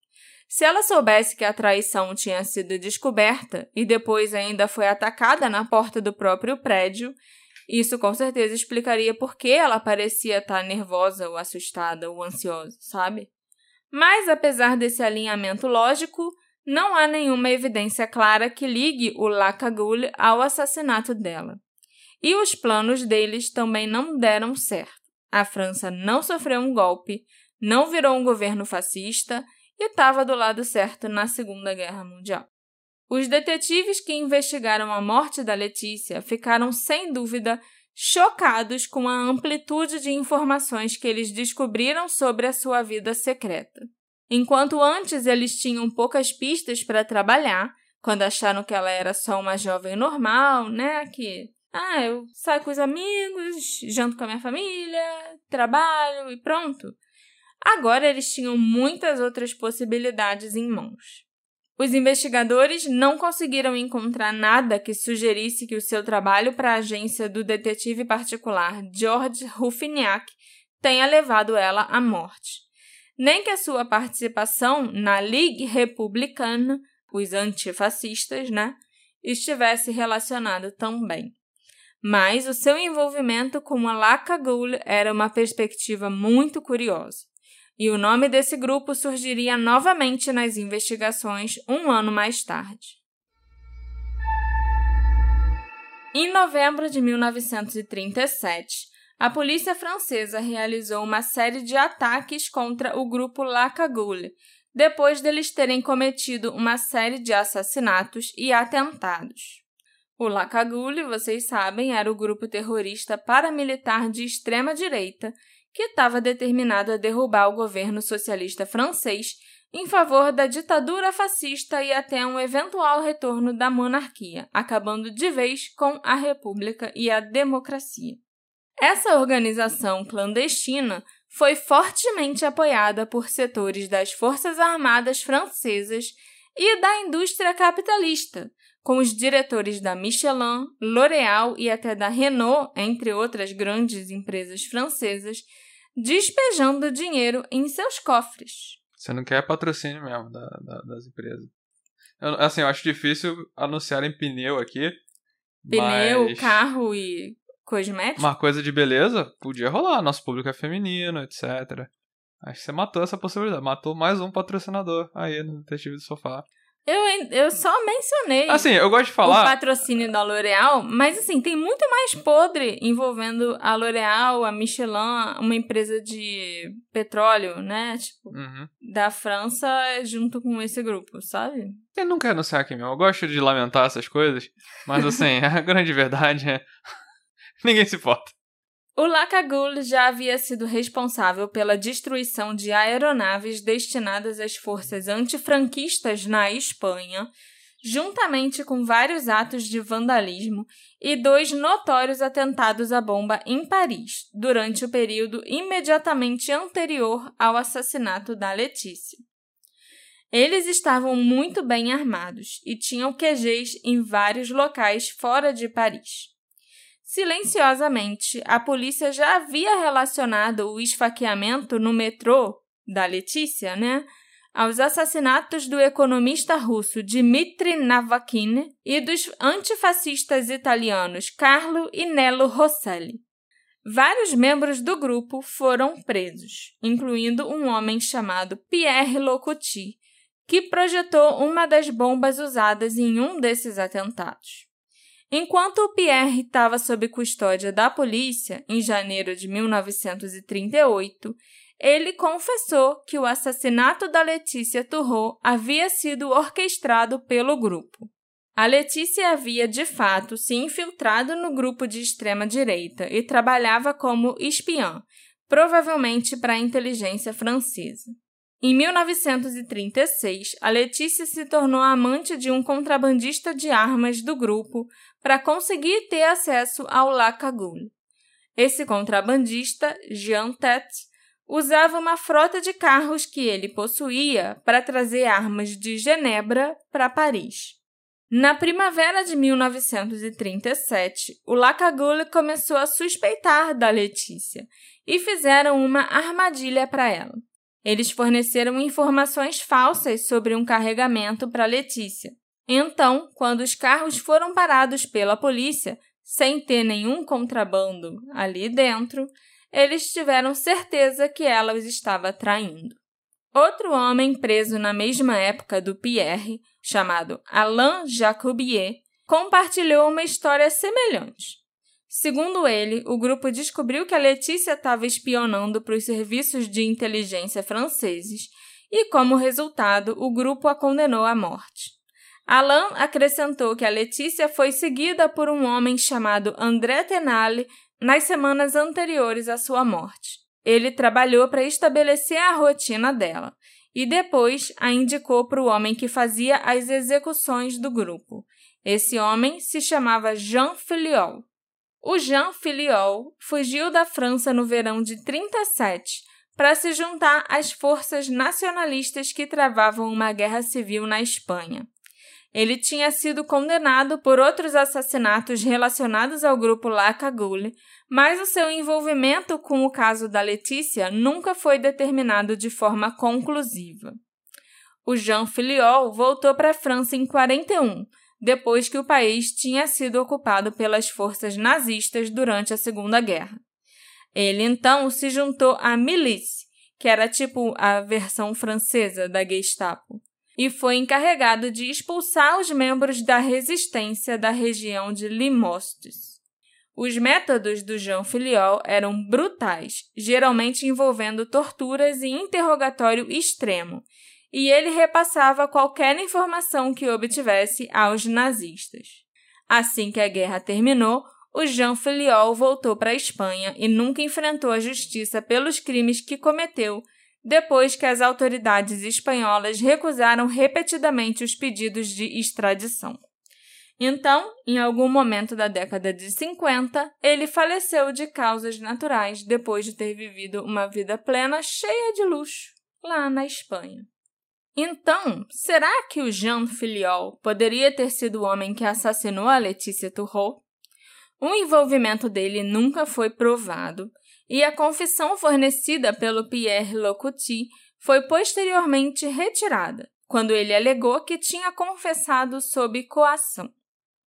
Se ela soubesse que a traição tinha sido descoberta e depois ainda foi atacada na porta do próprio prédio, isso com certeza explicaria por que ela parecia estar nervosa ou assustada ou ansiosa, sabe? Mas apesar desse alinhamento lógico, não há nenhuma evidência clara que ligue o Lacagule ao assassinato dela. E os planos deles também não deram certo. A França não sofreu um golpe, não virou um governo fascista e estava do lado certo na Segunda Guerra Mundial. Os detetives que investigaram a morte da Letícia ficaram sem dúvida chocados com a amplitude de informações que eles descobriram sobre a sua vida secreta. Enquanto antes eles tinham poucas pistas para trabalhar, quando acharam que ela era só uma jovem normal, né, que ah, eu saio com os amigos, janto com a minha família, trabalho e pronto. Agora eles tinham muitas outras possibilidades em mãos. Os investigadores não conseguiram encontrar nada que sugerisse que o seu trabalho para a agência do detetive particular George Ruffiniak tenha levado ela à morte, nem que a sua participação na Ligue Republicana, os antifascistas, né, estivesse relacionado também. Mas o seu envolvimento com a Lacagul era uma perspectiva muito curiosa e o nome desse grupo surgiria novamente nas investigações um ano mais tarde. Em novembro de 1937, a polícia francesa realizou uma série de ataques contra o grupo Lacagule, depois deles terem cometido uma série de assassinatos e atentados. O Lacagule, vocês sabem, era o grupo terrorista paramilitar de extrema direita que estava determinado a derrubar o governo socialista francês em favor da ditadura fascista e até um eventual retorno da monarquia, acabando de vez com a república e a democracia. Essa organização clandestina foi fortemente apoiada por setores das Forças Armadas francesas e da indústria capitalista, com os diretores da Michelin, L'Oréal e até da Renault, entre outras grandes empresas francesas, despejando dinheiro em seus cofres. Você não quer patrocínio mesmo da, da, das empresas. Eu, assim, eu acho difícil anunciarem pneu aqui. Pneu, mas... carro e cosmético? Uma coisa de beleza podia rolar. Nosso público é feminino, etc. Acho que você matou essa possibilidade. Matou mais um patrocinador aí no Detetive do Sofá. Eu, eu só mencionei Assim, eu gosto de falar. o patrocínio da L'Oréal, mas assim, tem muito mais podre envolvendo a L'Oréal, a Michelin, uma empresa de petróleo, né? Tipo, Uhum. da França junto com esse grupo, sabe? Eu não quero anunciar aqui, meu. Eu gosto de lamentar essas coisas. Mas assim, (laughs) a grande verdade é. (laughs) Ninguém se importa. O Lacagul já havia sido responsável pela destruição de aeronaves destinadas às forças antifranquistas na Espanha, juntamente com vários atos de vandalismo e dois notórios atentados à bomba em Paris, durante o período imediatamente anterior ao assassinato da Letícia. Eles estavam muito bem armados e tinham QGs em vários locais fora de Paris. Silenciosamente, a polícia já havia relacionado o esfaqueamento no metrô da Letícia, né, aos assassinatos do economista russo Dmitry Navakin e dos antifascistas italianos Carlo e Nello Rosselli. Vários membros do grupo foram presos, incluindo um homem chamado Pierre Locuti, que projetou uma das bombas usadas em um desses atentados. Enquanto Pierre estava sob custódia da polícia em janeiro de 1938, ele confessou que o assassinato da Letícia Turrot havia sido orquestrado pelo grupo. A Letícia havia de fato se infiltrado no grupo de extrema-direita e trabalhava como espiã, provavelmente para a inteligência francesa. Em 1936, a Letícia se tornou amante de um contrabandista de armas do grupo para conseguir ter acesso ao La Cagoule. Esse contrabandista, Jean Tete, usava uma frota de carros que ele possuía para trazer armas de Genebra para Paris. Na primavera de 1937, o Lacagoule começou a suspeitar da Letícia e fizeram uma armadilha para ela. Eles forneceram informações falsas sobre um carregamento para Letícia. Então, quando os carros foram parados pela polícia, sem ter nenhum contrabando ali dentro, eles tiveram certeza que ela os estava traindo. Outro homem preso na mesma época do Pierre, chamado Alain Jacobier, compartilhou uma história semelhante. Segundo ele, o grupo descobriu que a Letícia estava espionando para os serviços de inteligência franceses e, como resultado, o grupo a condenou à morte. Alain acrescentou que a Letícia foi seguida por um homem chamado André Tenale nas semanas anteriores à sua morte. Ele trabalhou para estabelecer a rotina dela e depois a indicou para o homem que fazia as execuções do grupo. Esse homem se chamava Jean Filiol. O Jean Filiol fugiu da França no verão de 37 para se juntar às forças nacionalistas que travavam uma guerra civil na Espanha. Ele tinha sido condenado por outros assassinatos relacionados ao grupo La Cagoule, mas o seu envolvimento com o caso da Letícia nunca foi determinado de forma conclusiva. O Jean Filiol voltou para a França em 41, depois que o país tinha sido ocupado pelas forças nazistas durante a Segunda Guerra. Ele então se juntou à Milice, que era tipo a versão francesa da Gestapo, e foi encarregado de expulsar os membros da resistência da região de Limostes. Os métodos do Jean Filiol eram brutais, geralmente envolvendo torturas e interrogatório extremo, e ele repassava qualquer informação que obtivesse aos nazistas. Assim que a guerra terminou, o Jean Filiol voltou para a Espanha e nunca enfrentou a justiça pelos crimes que cometeu depois que as autoridades espanholas recusaram repetidamente os pedidos de extradição. Então, em algum momento da década de 50, ele faleceu de causas naturais depois de ter vivido uma vida plena cheia de luxo lá na Espanha. Então, será que o Jean Filiol poderia ter sido o homem que assassinou a Letícia Turrot? O envolvimento dele nunca foi provado e a confissão fornecida pelo Pierre Locuti foi posteriormente retirada, quando ele alegou que tinha confessado sob coação.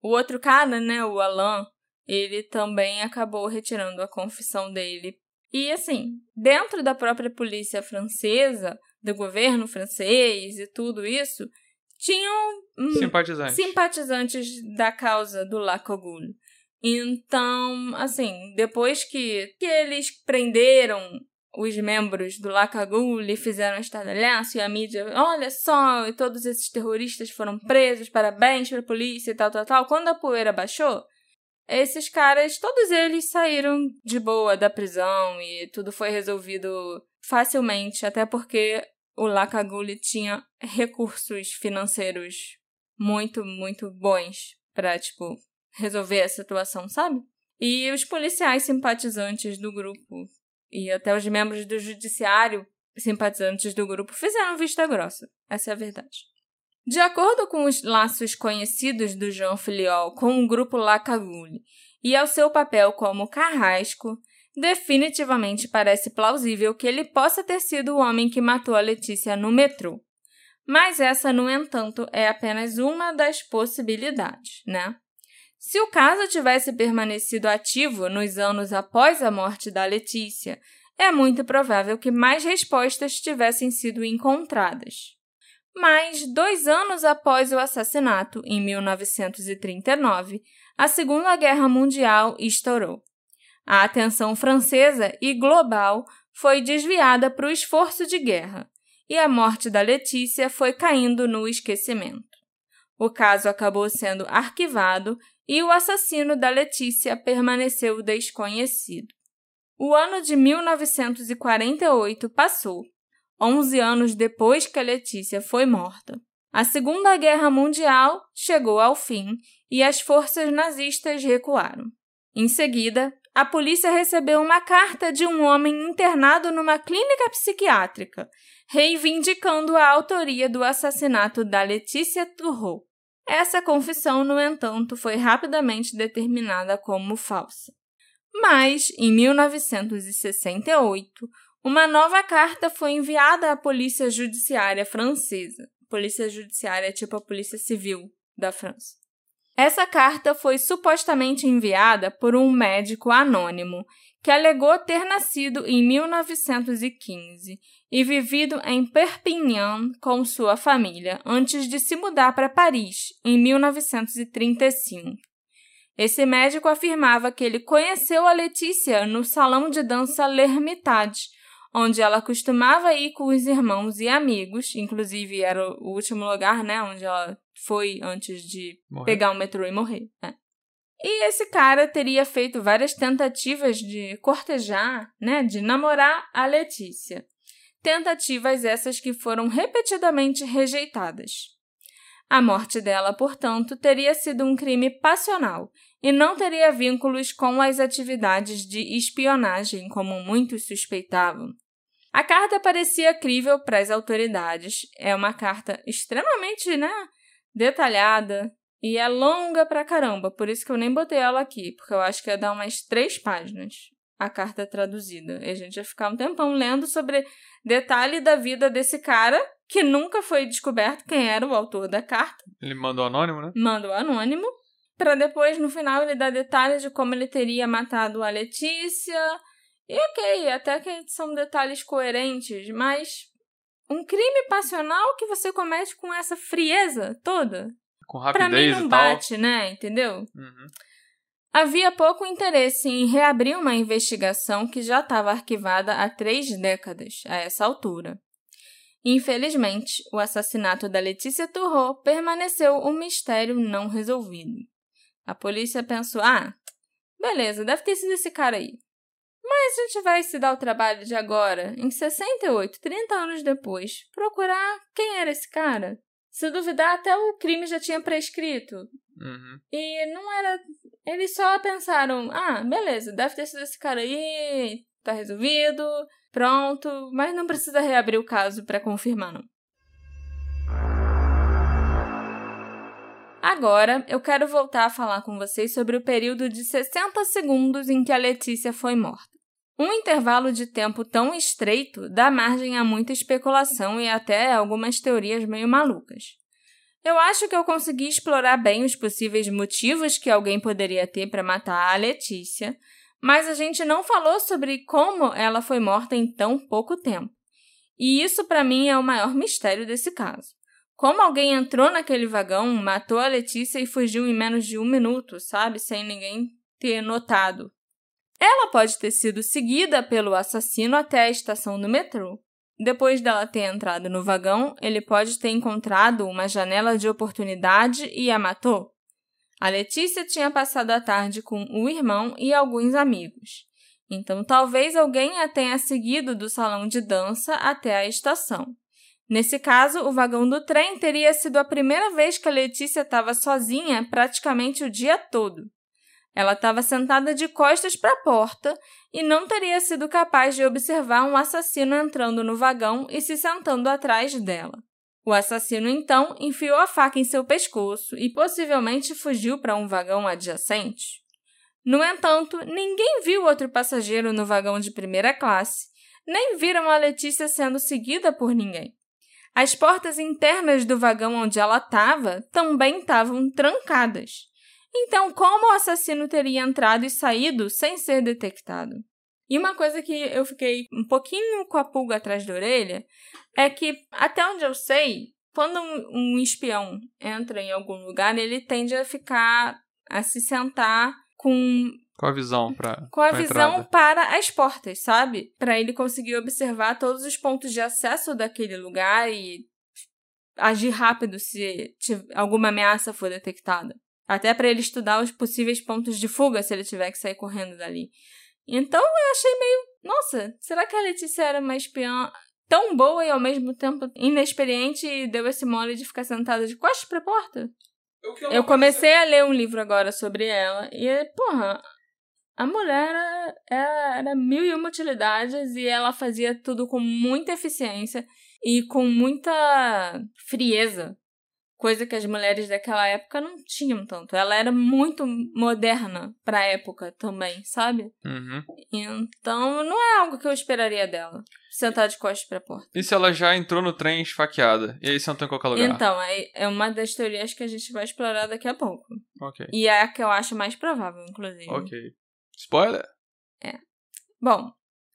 O outro cara, né, o Alain, ele também acabou retirando a confissão dele. E assim, dentro da própria polícia francesa, do governo francês e tudo isso, tinham hum, simpatizantes. simpatizantes da causa do Lacogoule. Então, assim, depois que, que eles prenderam os membros do Lacagule fizeram estardalhaço e a mídia, olha só, e todos esses terroristas foram presos, parabéns para a polícia e tal, tal, tal. Quando a poeira baixou, esses caras, todos eles saíram de boa da prisão e tudo foi resolvido facilmente, até porque o Lacagule tinha recursos financeiros muito, muito bons para, tipo, resolver a situação, sabe? E os policiais simpatizantes do grupo e até os membros do judiciário simpatizantes do grupo fizeram vista grossa. Essa é a verdade. De acordo com os laços conhecidos do João Filiol com o grupo Lacagule e ao seu papel como carrasco, definitivamente parece plausível que ele possa ter sido o homem que matou a Letícia no metrô. Mas essa, no entanto, é apenas uma das possibilidades, né? Se o caso tivesse permanecido ativo nos anos após a morte da Letícia, é muito provável que mais respostas tivessem sido encontradas. Mas, dois anos após o assassinato, em 1939, a Segunda Guerra Mundial estourou. A atenção francesa e global foi desviada para o esforço de guerra, e a morte da Letícia foi caindo no esquecimento. O caso acabou sendo arquivado e o assassino da Letícia permaneceu desconhecido. O ano de 1948 passou, 11 anos depois que a Letícia foi morta. A Segunda Guerra Mundial chegou ao fim e as forças nazistas recuaram. Em seguida, a polícia recebeu uma carta de um homem internado numa clínica psiquiátrica, reivindicando a autoria do assassinato da Letícia Turro. Essa confissão, no entanto, foi rapidamente determinada como falsa. Mas, em 1968, uma nova carta foi enviada à Polícia Judiciária Francesa. Polícia Judiciária é tipo a Polícia Civil da França. Essa carta foi supostamente enviada por um médico anônimo que alegou ter nascido em 1915 e vivido em Perpignan com sua família antes de se mudar para Paris em 1935. Esse médico afirmava que ele conheceu a Letícia no salão de dança L'Hermitage, onde ela costumava ir com os irmãos e amigos, inclusive era o último lugar, né, onde ela foi antes de morrer. pegar o metrô e morrer. Né? E esse cara teria feito várias tentativas de cortejar, né, de namorar a Letícia. Tentativas essas que foram repetidamente rejeitadas. A morte dela, portanto, teria sido um crime passional e não teria vínculos com as atividades de espionagem, como muitos suspeitavam. A carta parecia crível para as autoridades. É uma carta extremamente, né, detalhada e é longa pra caramba, por isso que eu nem botei ela aqui, porque eu acho que ia dar umas três páginas a carta traduzida. E a gente ia ficar um tempão lendo sobre detalhe da vida desse cara que nunca foi descoberto quem era o autor da carta. Ele mandou anônimo, né? Mandou anônimo. Para depois, no final, ele dar detalhes de como ele teria matado a Letícia. E ok, até que são detalhes coerentes, mas um crime passional que você comete com essa frieza toda. Com rapidez pra mim não bate, né? Entendeu? Uhum. Havia pouco interesse em reabrir uma investigação que já estava arquivada há três décadas, a essa altura. Infelizmente, o assassinato da Letícia Turro permaneceu um mistério não resolvido. A polícia pensou: ah, beleza, deve ter sido esse cara aí. Mas a gente vai se dar o trabalho de agora, em 68, 30 anos depois, procurar quem era esse cara. Se duvidar, até o crime já tinha prescrito. Uhum. E não era. Eles só pensaram: ah, beleza, deve ter sido esse cara aí, tá resolvido, pronto, mas não precisa reabrir o caso para confirmar, não. Agora, eu quero voltar a falar com vocês sobre o período de 60 segundos em que a Letícia foi morta. Um intervalo de tempo tão estreito dá margem a muita especulação e até algumas teorias meio malucas. Eu acho que eu consegui explorar bem os possíveis motivos que alguém poderia ter para matar a Letícia, mas a gente não falou sobre como ela foi morta em tão pouco tempo. E isso para mim é o maior mistério desse caso. Como alguém entrou naquele vagão, matou a Letícia e fugiu em menos de um minuto, sabe? Sem ninguém ter notado. Ela pode ter sido seguida pelo assassino até a estação do metrô. Depois dela ter entrado no vagão, ele pode ter encontrado uma janela de oportunidade e a matou. A Letícia tinha passado a tarde com o irmão e alguns amigos. Então, talvez alguém a tenha seguido do salão de dança até a estação. Nesse caso, o vagão do trem teria sido a primeira vez que a Letícia estava sozinha praticamente o dia todo. Ela estava sentada de costas para a porta e não teria sido capaz de observar um assassino entrando no vagão e se sentando atrás dela. O assassino então enfiou a faca em seu pescoço e possivelmente fugiu para um vagão adjacente. No entanto, ninguém viu outro passageiro no vagão de primeira classe, nem viram a Letícia sendo seguida por ninguém. As portas internas do vagão onde ela estava também estavam trancadas. Então, como o assassino teria entrado e saído sem ser detectado? E uma coisa que eu fiquei um pouquinho com a pulga atrás da orelha é que, até onde eu sei, quando um, um espião entra em algum lugar, ele tende a ficar, a se sentar com com a visão para com a visão entrada. para as portas, sabe? Para ele conseguir observar todos os pontos de acesso daquele lugar e agir rápido se alguma ameaça for detectada. Até para ele estudar os possíveis pontos de fuga se ele tiver que sair correndo dali. Então eu achei meio. Nossa, será que a Letícia era uma espiã tão boa e ao mesmo tempo inexperiente e deu esse mole de ficar sentada de costas pra porta? Eu comecei a ler um livro agora sobre ela e, porra, a mulher era, era, era mil e uma utilidades e ela fazia tudo com muita eficiência e com muita frieza coisa que as mulheres daquela época não tinham tanto. Ela era muito moderna pra época também, sabe? Uhum. Então, não é algo que eu esperaria dela. Sentar de costas pra porta. E se ela já entrou no trem esfaqueada? E aí sentou em qualquer lugar? Então, é, uma das teorias que a gente vai explorar daqui a pouco. Ok. E é a que eu acho mais provável, inclusive. Ok. Spoiler? É. Bom,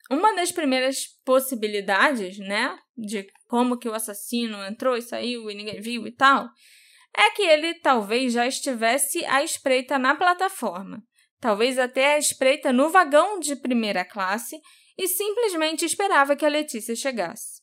uma das primeiras possibilidades, né, de como que o assassino entrou e saiu e ninguém viu e tal, é que ele talvez já estivesse à espreita na plataforma, talvez até à espreita no vagão de primeira classe e simplesmente esperava que a Letícia chegasse.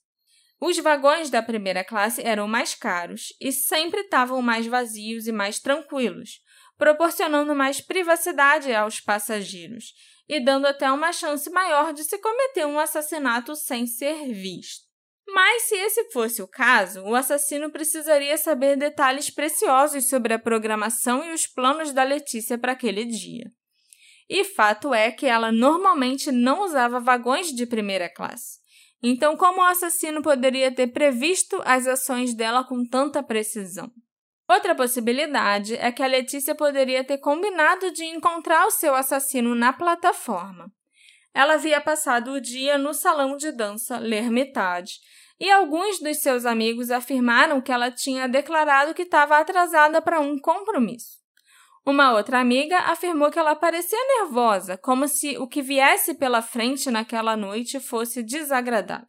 Os vagões da primeira classe eram mais caros e sempre estavam mais vazios e mais tranquilos, proporcionando mais privacidade aos passageiros e dando até uma chance maior de se cometer um assassinato sem ser visto. Mas, se esse fosse o caso, o assassino precisaria saber detalhes preciosos sobre a programação e os planos da Letícia para aquele dia. E fato é que ela normalmente não usava vagões de primeira classe. Então, como o assassino poderia ter previsto as ações dela com tanta precisão? Outra possibilidade é que a Letícia poderia ter combinado de encontrar o seu assassino na plataforma. Ela havia passado o dia no salão de dança L'Hermitage e alguns dos seus amigos afirmaram que ela tinha declarado que estava atrasada para um compromisso. Uma outra amiga afirmou que ela parecia nervosa, como se o que viesse pela frente naquela noite fosse desagradável.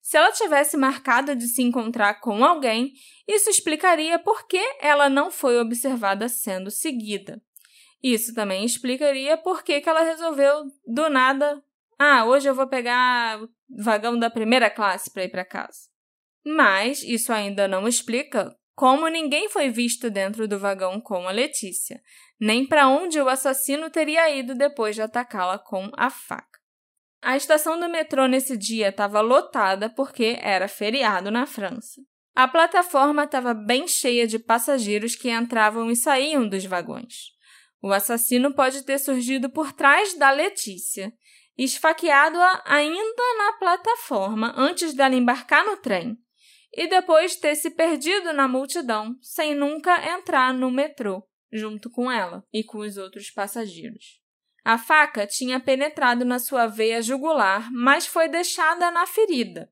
Se ela tivesse marcado de se encontrar com alguém, isso explicaria por que ela não foi observada sendo seguida. Isso também explicaria por que, ela resolveu do nada: ah, hoje eu vou pegar o vagão da primeira classe para ir para casa. Mas isso ainda não explica como ninguém foi visto dentro do vagão com a Letícia, nem para onde o assassino teria ido depois de atacá-la com a faca. A estação do metrô nesse dia estava lotada porque era feriado na França. A plataforma estava bem cheia de passageiros que entravam e saíam dos vagões. O assassino pode ter surgido por trás da Letícia, esfaqueado-a ainda na plataforma antes dela embarcar no trem, e depois ter se perdido na multidão sem nunca entrar no metrô junto com ela e com os outros passageiros. A faca tinha penetrado na sua veia jugular, mas foi deixada na ferida.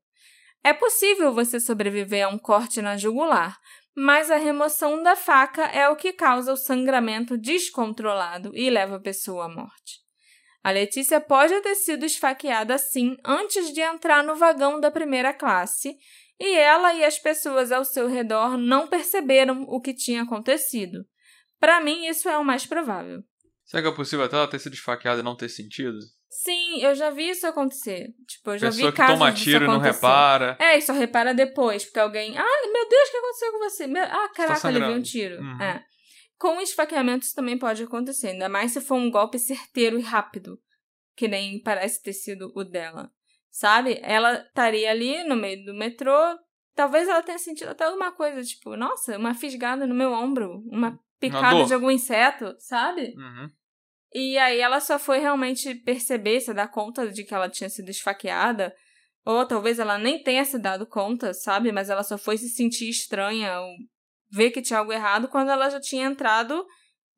É possível você sobreviver a um corte na jugular, mas a remoção da faca é o que causa o sangramento descontrolado e leva a pessoa à morte. A Letícia pode ter sido esfaqueada assim antes de entrar no vagão da primeira classe, e ela e as pessoas ao seu redor não perceberam o que tinha acontecido. Para mim, isso é o mais provável. Será que é possível até ela ter sido esfaqueada e não ter sentido? Sim, eu já vi isso acontecer. Tipo, eu já Pessoa vi casos que toma tiro e não repara. É, e só repara depois, porque alguém. Ah, meu Deus, o que aconteceu com você? Meu... Ah, caraca, ele viu um tiro. Uhum. É. Com esfaqueamentos também pode acontecer, ainda mais se for um golpe certeiro e rápido, que nem parece ter sido o dela. Sabe? Ela estaria ali no meio do metrô, talvez ela tenha sentido até alguma coisa, tipo, nossa, uma fisgada no meu ombro, uma picada de algum inseto, sabe? Uhum. E aí ela só foi realmente perceber, se dar conta de que ela tinha sido esfaqueada. Ou talvez ela nem tenha se dado conta, sabe? Mas ela só foi se sentir estranha ou ver que tinha algo errado quando ela já tinha entrado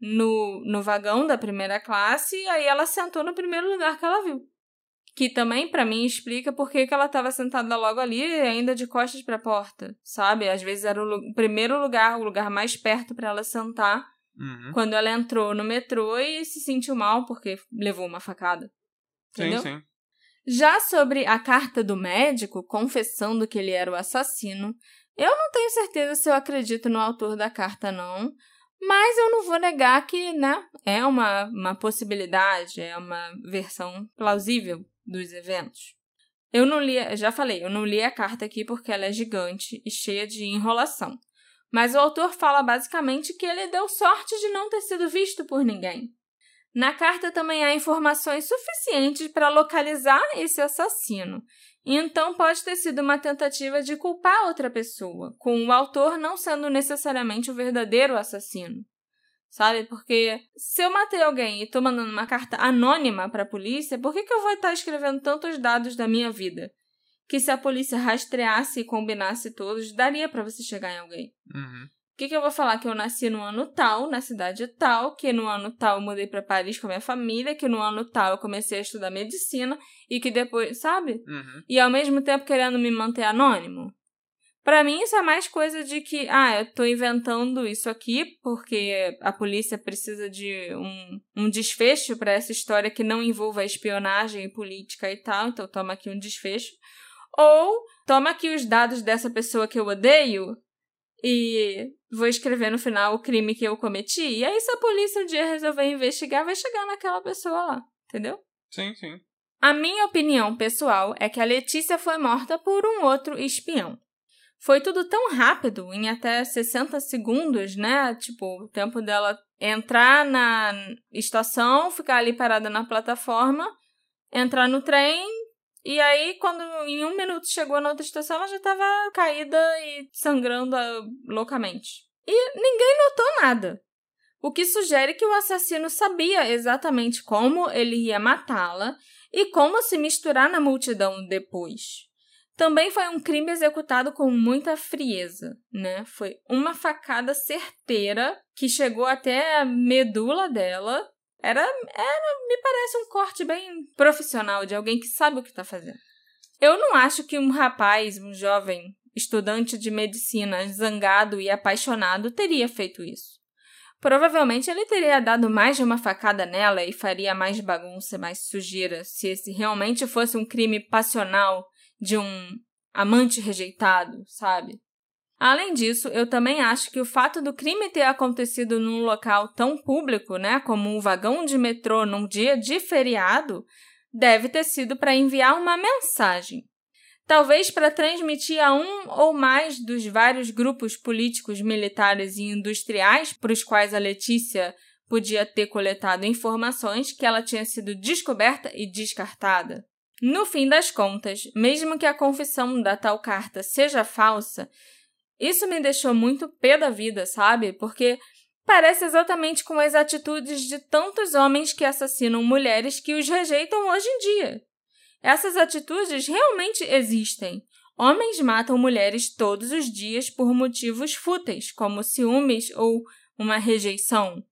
no, no vagão da primeira classe e aí ela sentou no primeiro lugar que ela viu. Que também, para mim, explica por que ela estava sentada logo ali, ainda de costas para a porta, sabe? Às vezes era o, o primeiro lugar, o lugar mais perto para ela sentar Uhum. quando ela entrou no metrô e se sentiu mal porque levou uma facada. Entendeu? Sim, sim. Já sobre a carta do médico confessando que ele era o assassino, eu não tenho certeza se eu acredito no autor da carta, não. Mas eu não vou negar que, né, é uma, uma possibilidade, é uma versão plausível dos eventos. Eu não li, já falei, eu não li a carta aqui porque ela é gigante e cheia de enrolação. Mas o autor fala basicamente que ele deu sorte de não ter sido visto por ninguém. Na carta também há informações suficientes para localizar esse assassino. Então pode ter sido uma tentativa de culpar outra pessoa, com o autor não sendo necessariamente o verdadeiro assassino. Sabe? Porque se eu matei alguém e estou mandando uma carta anônima para a polícia, por que, que eu vou estar escrevendo tantos dados da minha vida? Que se a polícia rastreasse e combinasse todos, daria para você chegar em alguém. Uhum. O que, que eu vou falar? Que eu nasci no ano tal, na cidade tal, que no ano tal eu mudei para Paris com a minha família, que no ano tal eu comecei a estudar medicina e que depois, sabe? Uhum. E ao mesmo tempo querendo me manter anônimo. Para mim isso é mais coisa de que, ah, eu tô inventando isso aqui porque a polícia precisa de um, um desfecho para essa história que não envolva espionagem e política e tal, então toma aqui um desfecho. Ou toma aqui os dados dessa pessoa que eu odeio e vou escrever no final o crime que eu cometi. E aí, se a polícia um dia resolver investigar, vai chegar naquela pessoa lá, entendeu? Sim, sim. A minha opinião pessoal é que a Letícia foi morta por um outro espião. Foi tudo tão rápido, em até 60 segundos, né? Tipo, o tempo dela entrar na estação, ficar ali parada na plataforma, entrar no trem, e aí, quando em um minuto chegou na outra estação, ela já estava caída e sangrando ah, loucamente. E ninguém notou nada. O que sugere que o assassino sabia exatamente como ele ia matá-la e como se misturar na multidão depois. Também foi um crime executado com muita frieza, né? Foi uma facada certeira que chegou até a medula dela era, era, me parece um corte bem profissional de alguém que sabe o que está fazendo. Eu não acho que um rapaz, um jovem estudante de medicina, zangado e apaixonado, teria feito isso. Provavelmente ele teria dado mais de uma facada nela e faria mais bagunça, mais sujeira, se esse realmente fosse um crime passional de um amante rejeitado, sabe? Além disso, eu também acho que o fato do crime ter acontecido num local tão público, né, como um vagão de metrô num dia de feriado, deve ter sido para enviar uma mensagem. Talvez para transmitir a um ou mais dos vários grupos políticos, militares e industriais para os quais a Letícia podia ter coletado informações que ela tinha sido descoberta e descartada. No fim das contas, mesmo que a confissão da tal carta seja falsa, isso me deixou muito pé da vida, sabe? Porque parece exatamente com as atitudes de tantos homens que assassinam mulheres que os rejeitam hoje em dia. Essas atitudes realmente existem. Homens matam mulheres todos os dias por motivos fúteis, como ciúmes ou uma rejeição.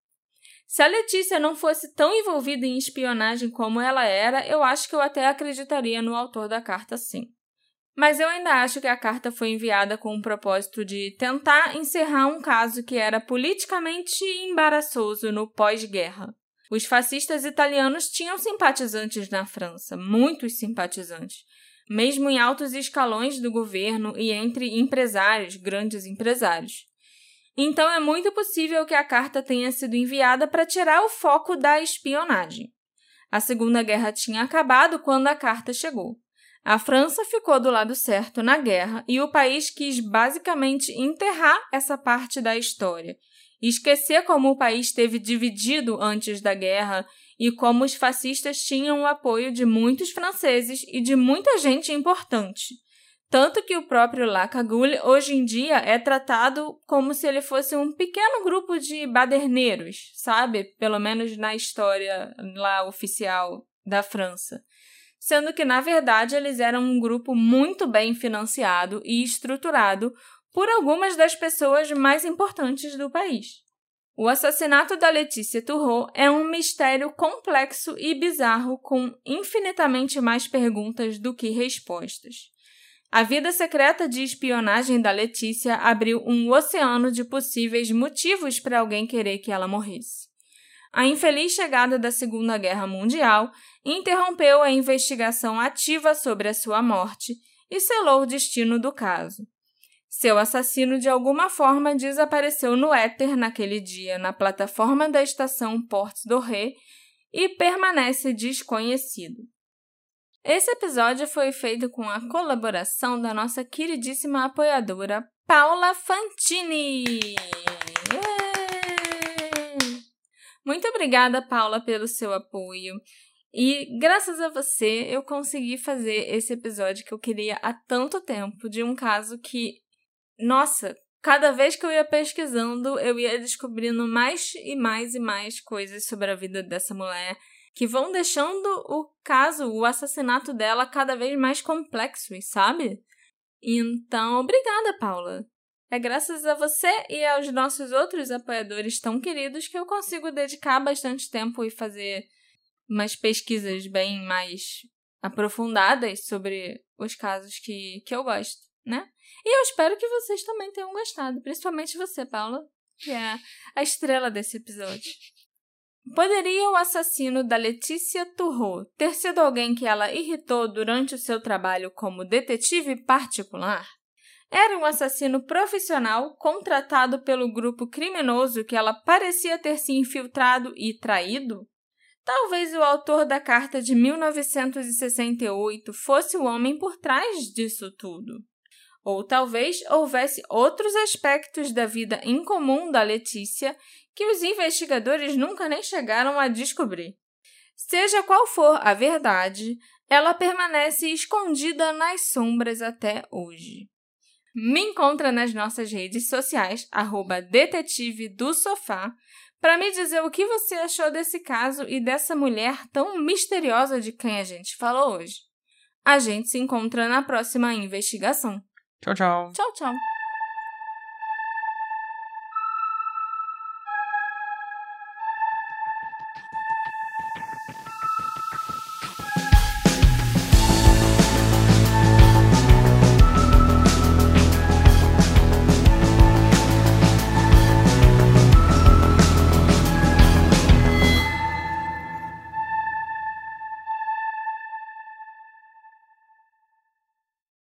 Se a Letícia não fosse tão envolvida em espionagem como ela era, eu acho que eu até acreditaria no autor da carta sim. Mas eu ainda acho que a carta foi enviada com o propósito de tentar encerrar um caso que era politicamente embaraçoso no pós-guerra. Os fascistas italianos tinham simpatizantes na França, muitos simpatizantes, mesmo em altos escalões do governo e entre empresários, grandes empresários. Então é muito possível que a carta tenha sido enviada para tirar o foco da espionagem. A Segunda Guerra tinha acabado quando a carta chegou. A França ficou do lado certo na guerra e o país quis basicamente enterrar essa parte da história, esquecer como o país esteve dividido antes da guerra e como os fascistas tinham o apoio de muitos franceses e de muita gente importante. Tanto que o próprio Lacagulli hoje em dia é tratado como se ele fosse um pequeno grupo de baderneiros, sabe? Pelo menos na história lá oficial da França. Sendo que, na verdade, eles eram um grupo muito bem financiado e estruturado por algumas das pessoas mais importantes do país. O assassinato da Letícia Turrot é um mistério complexo e bizarro com infinitamente mais perguntas do que respostas. A vida secreta de espionagem da Letícia abriu um oceano de possíveis motivos para alguém querer que ela morresse. A infeliz chegada da Segunda Guerra Mundial interrompeu a investigação ativa sobre a sua morte e selou o destino do caso. Seu assassino, de alguma forma, desapareceu no éter naquele dia na plataforma da estação Portes do Ré e permanece desconhecido. Esse episódio foi feito com a colaboração da nossa queridíssima apoiadora Paula Fantini. Muito obrigada, Paula, pelo seu apoio. E graças a você eu consegui fazer esse episódio que eu queria há tanto tempo de um caso que, nossa, cada vez que eu ia pesquisando, eu ia descobrindo mais e mais e mais coisas sobre a vida dessa mulher que vão deixando o caso, o assassinato dela cada vez mais complexo, sabe? Então, obrigada, Paula. É graças a você e aos nossos outros apoiadores tão queridos que eu consigo dedicar bastante tempo e fazer umas pesquisas bem mais aprofundadas sobre os casos que, que eu gosto, né? E eu espero que vocês também tenham gostado, principalmente você, Paula, que é a estrela desse episódio. Poderia o assassino da Letícia Turrot ter sido alguém que ela irritou durante o seu trabalho como detetive particular? Era um assassino profissional contratado pelo grupo criminoso que ela parecia ter se infiltrado e traído? Talvez o autor da carta de 1968 fosse o homem por trás disso tudo. Ou talvez houvesse outros aspectos da vida incomum da Letícia que os investigadores nunca nem chegaram a descobrir. Seja qual for a verdade, ela permanece escondida nas sombras até hoje. Me encontra nas nossas redes sociais, arroba detetive do sofá, para me dizer o que você achou desse caso e dessa mulher tão misteriosa de quem a gente falou hoje. A gente se encontra na próxima investigação. Tchau, tchau. Tchau, tchau.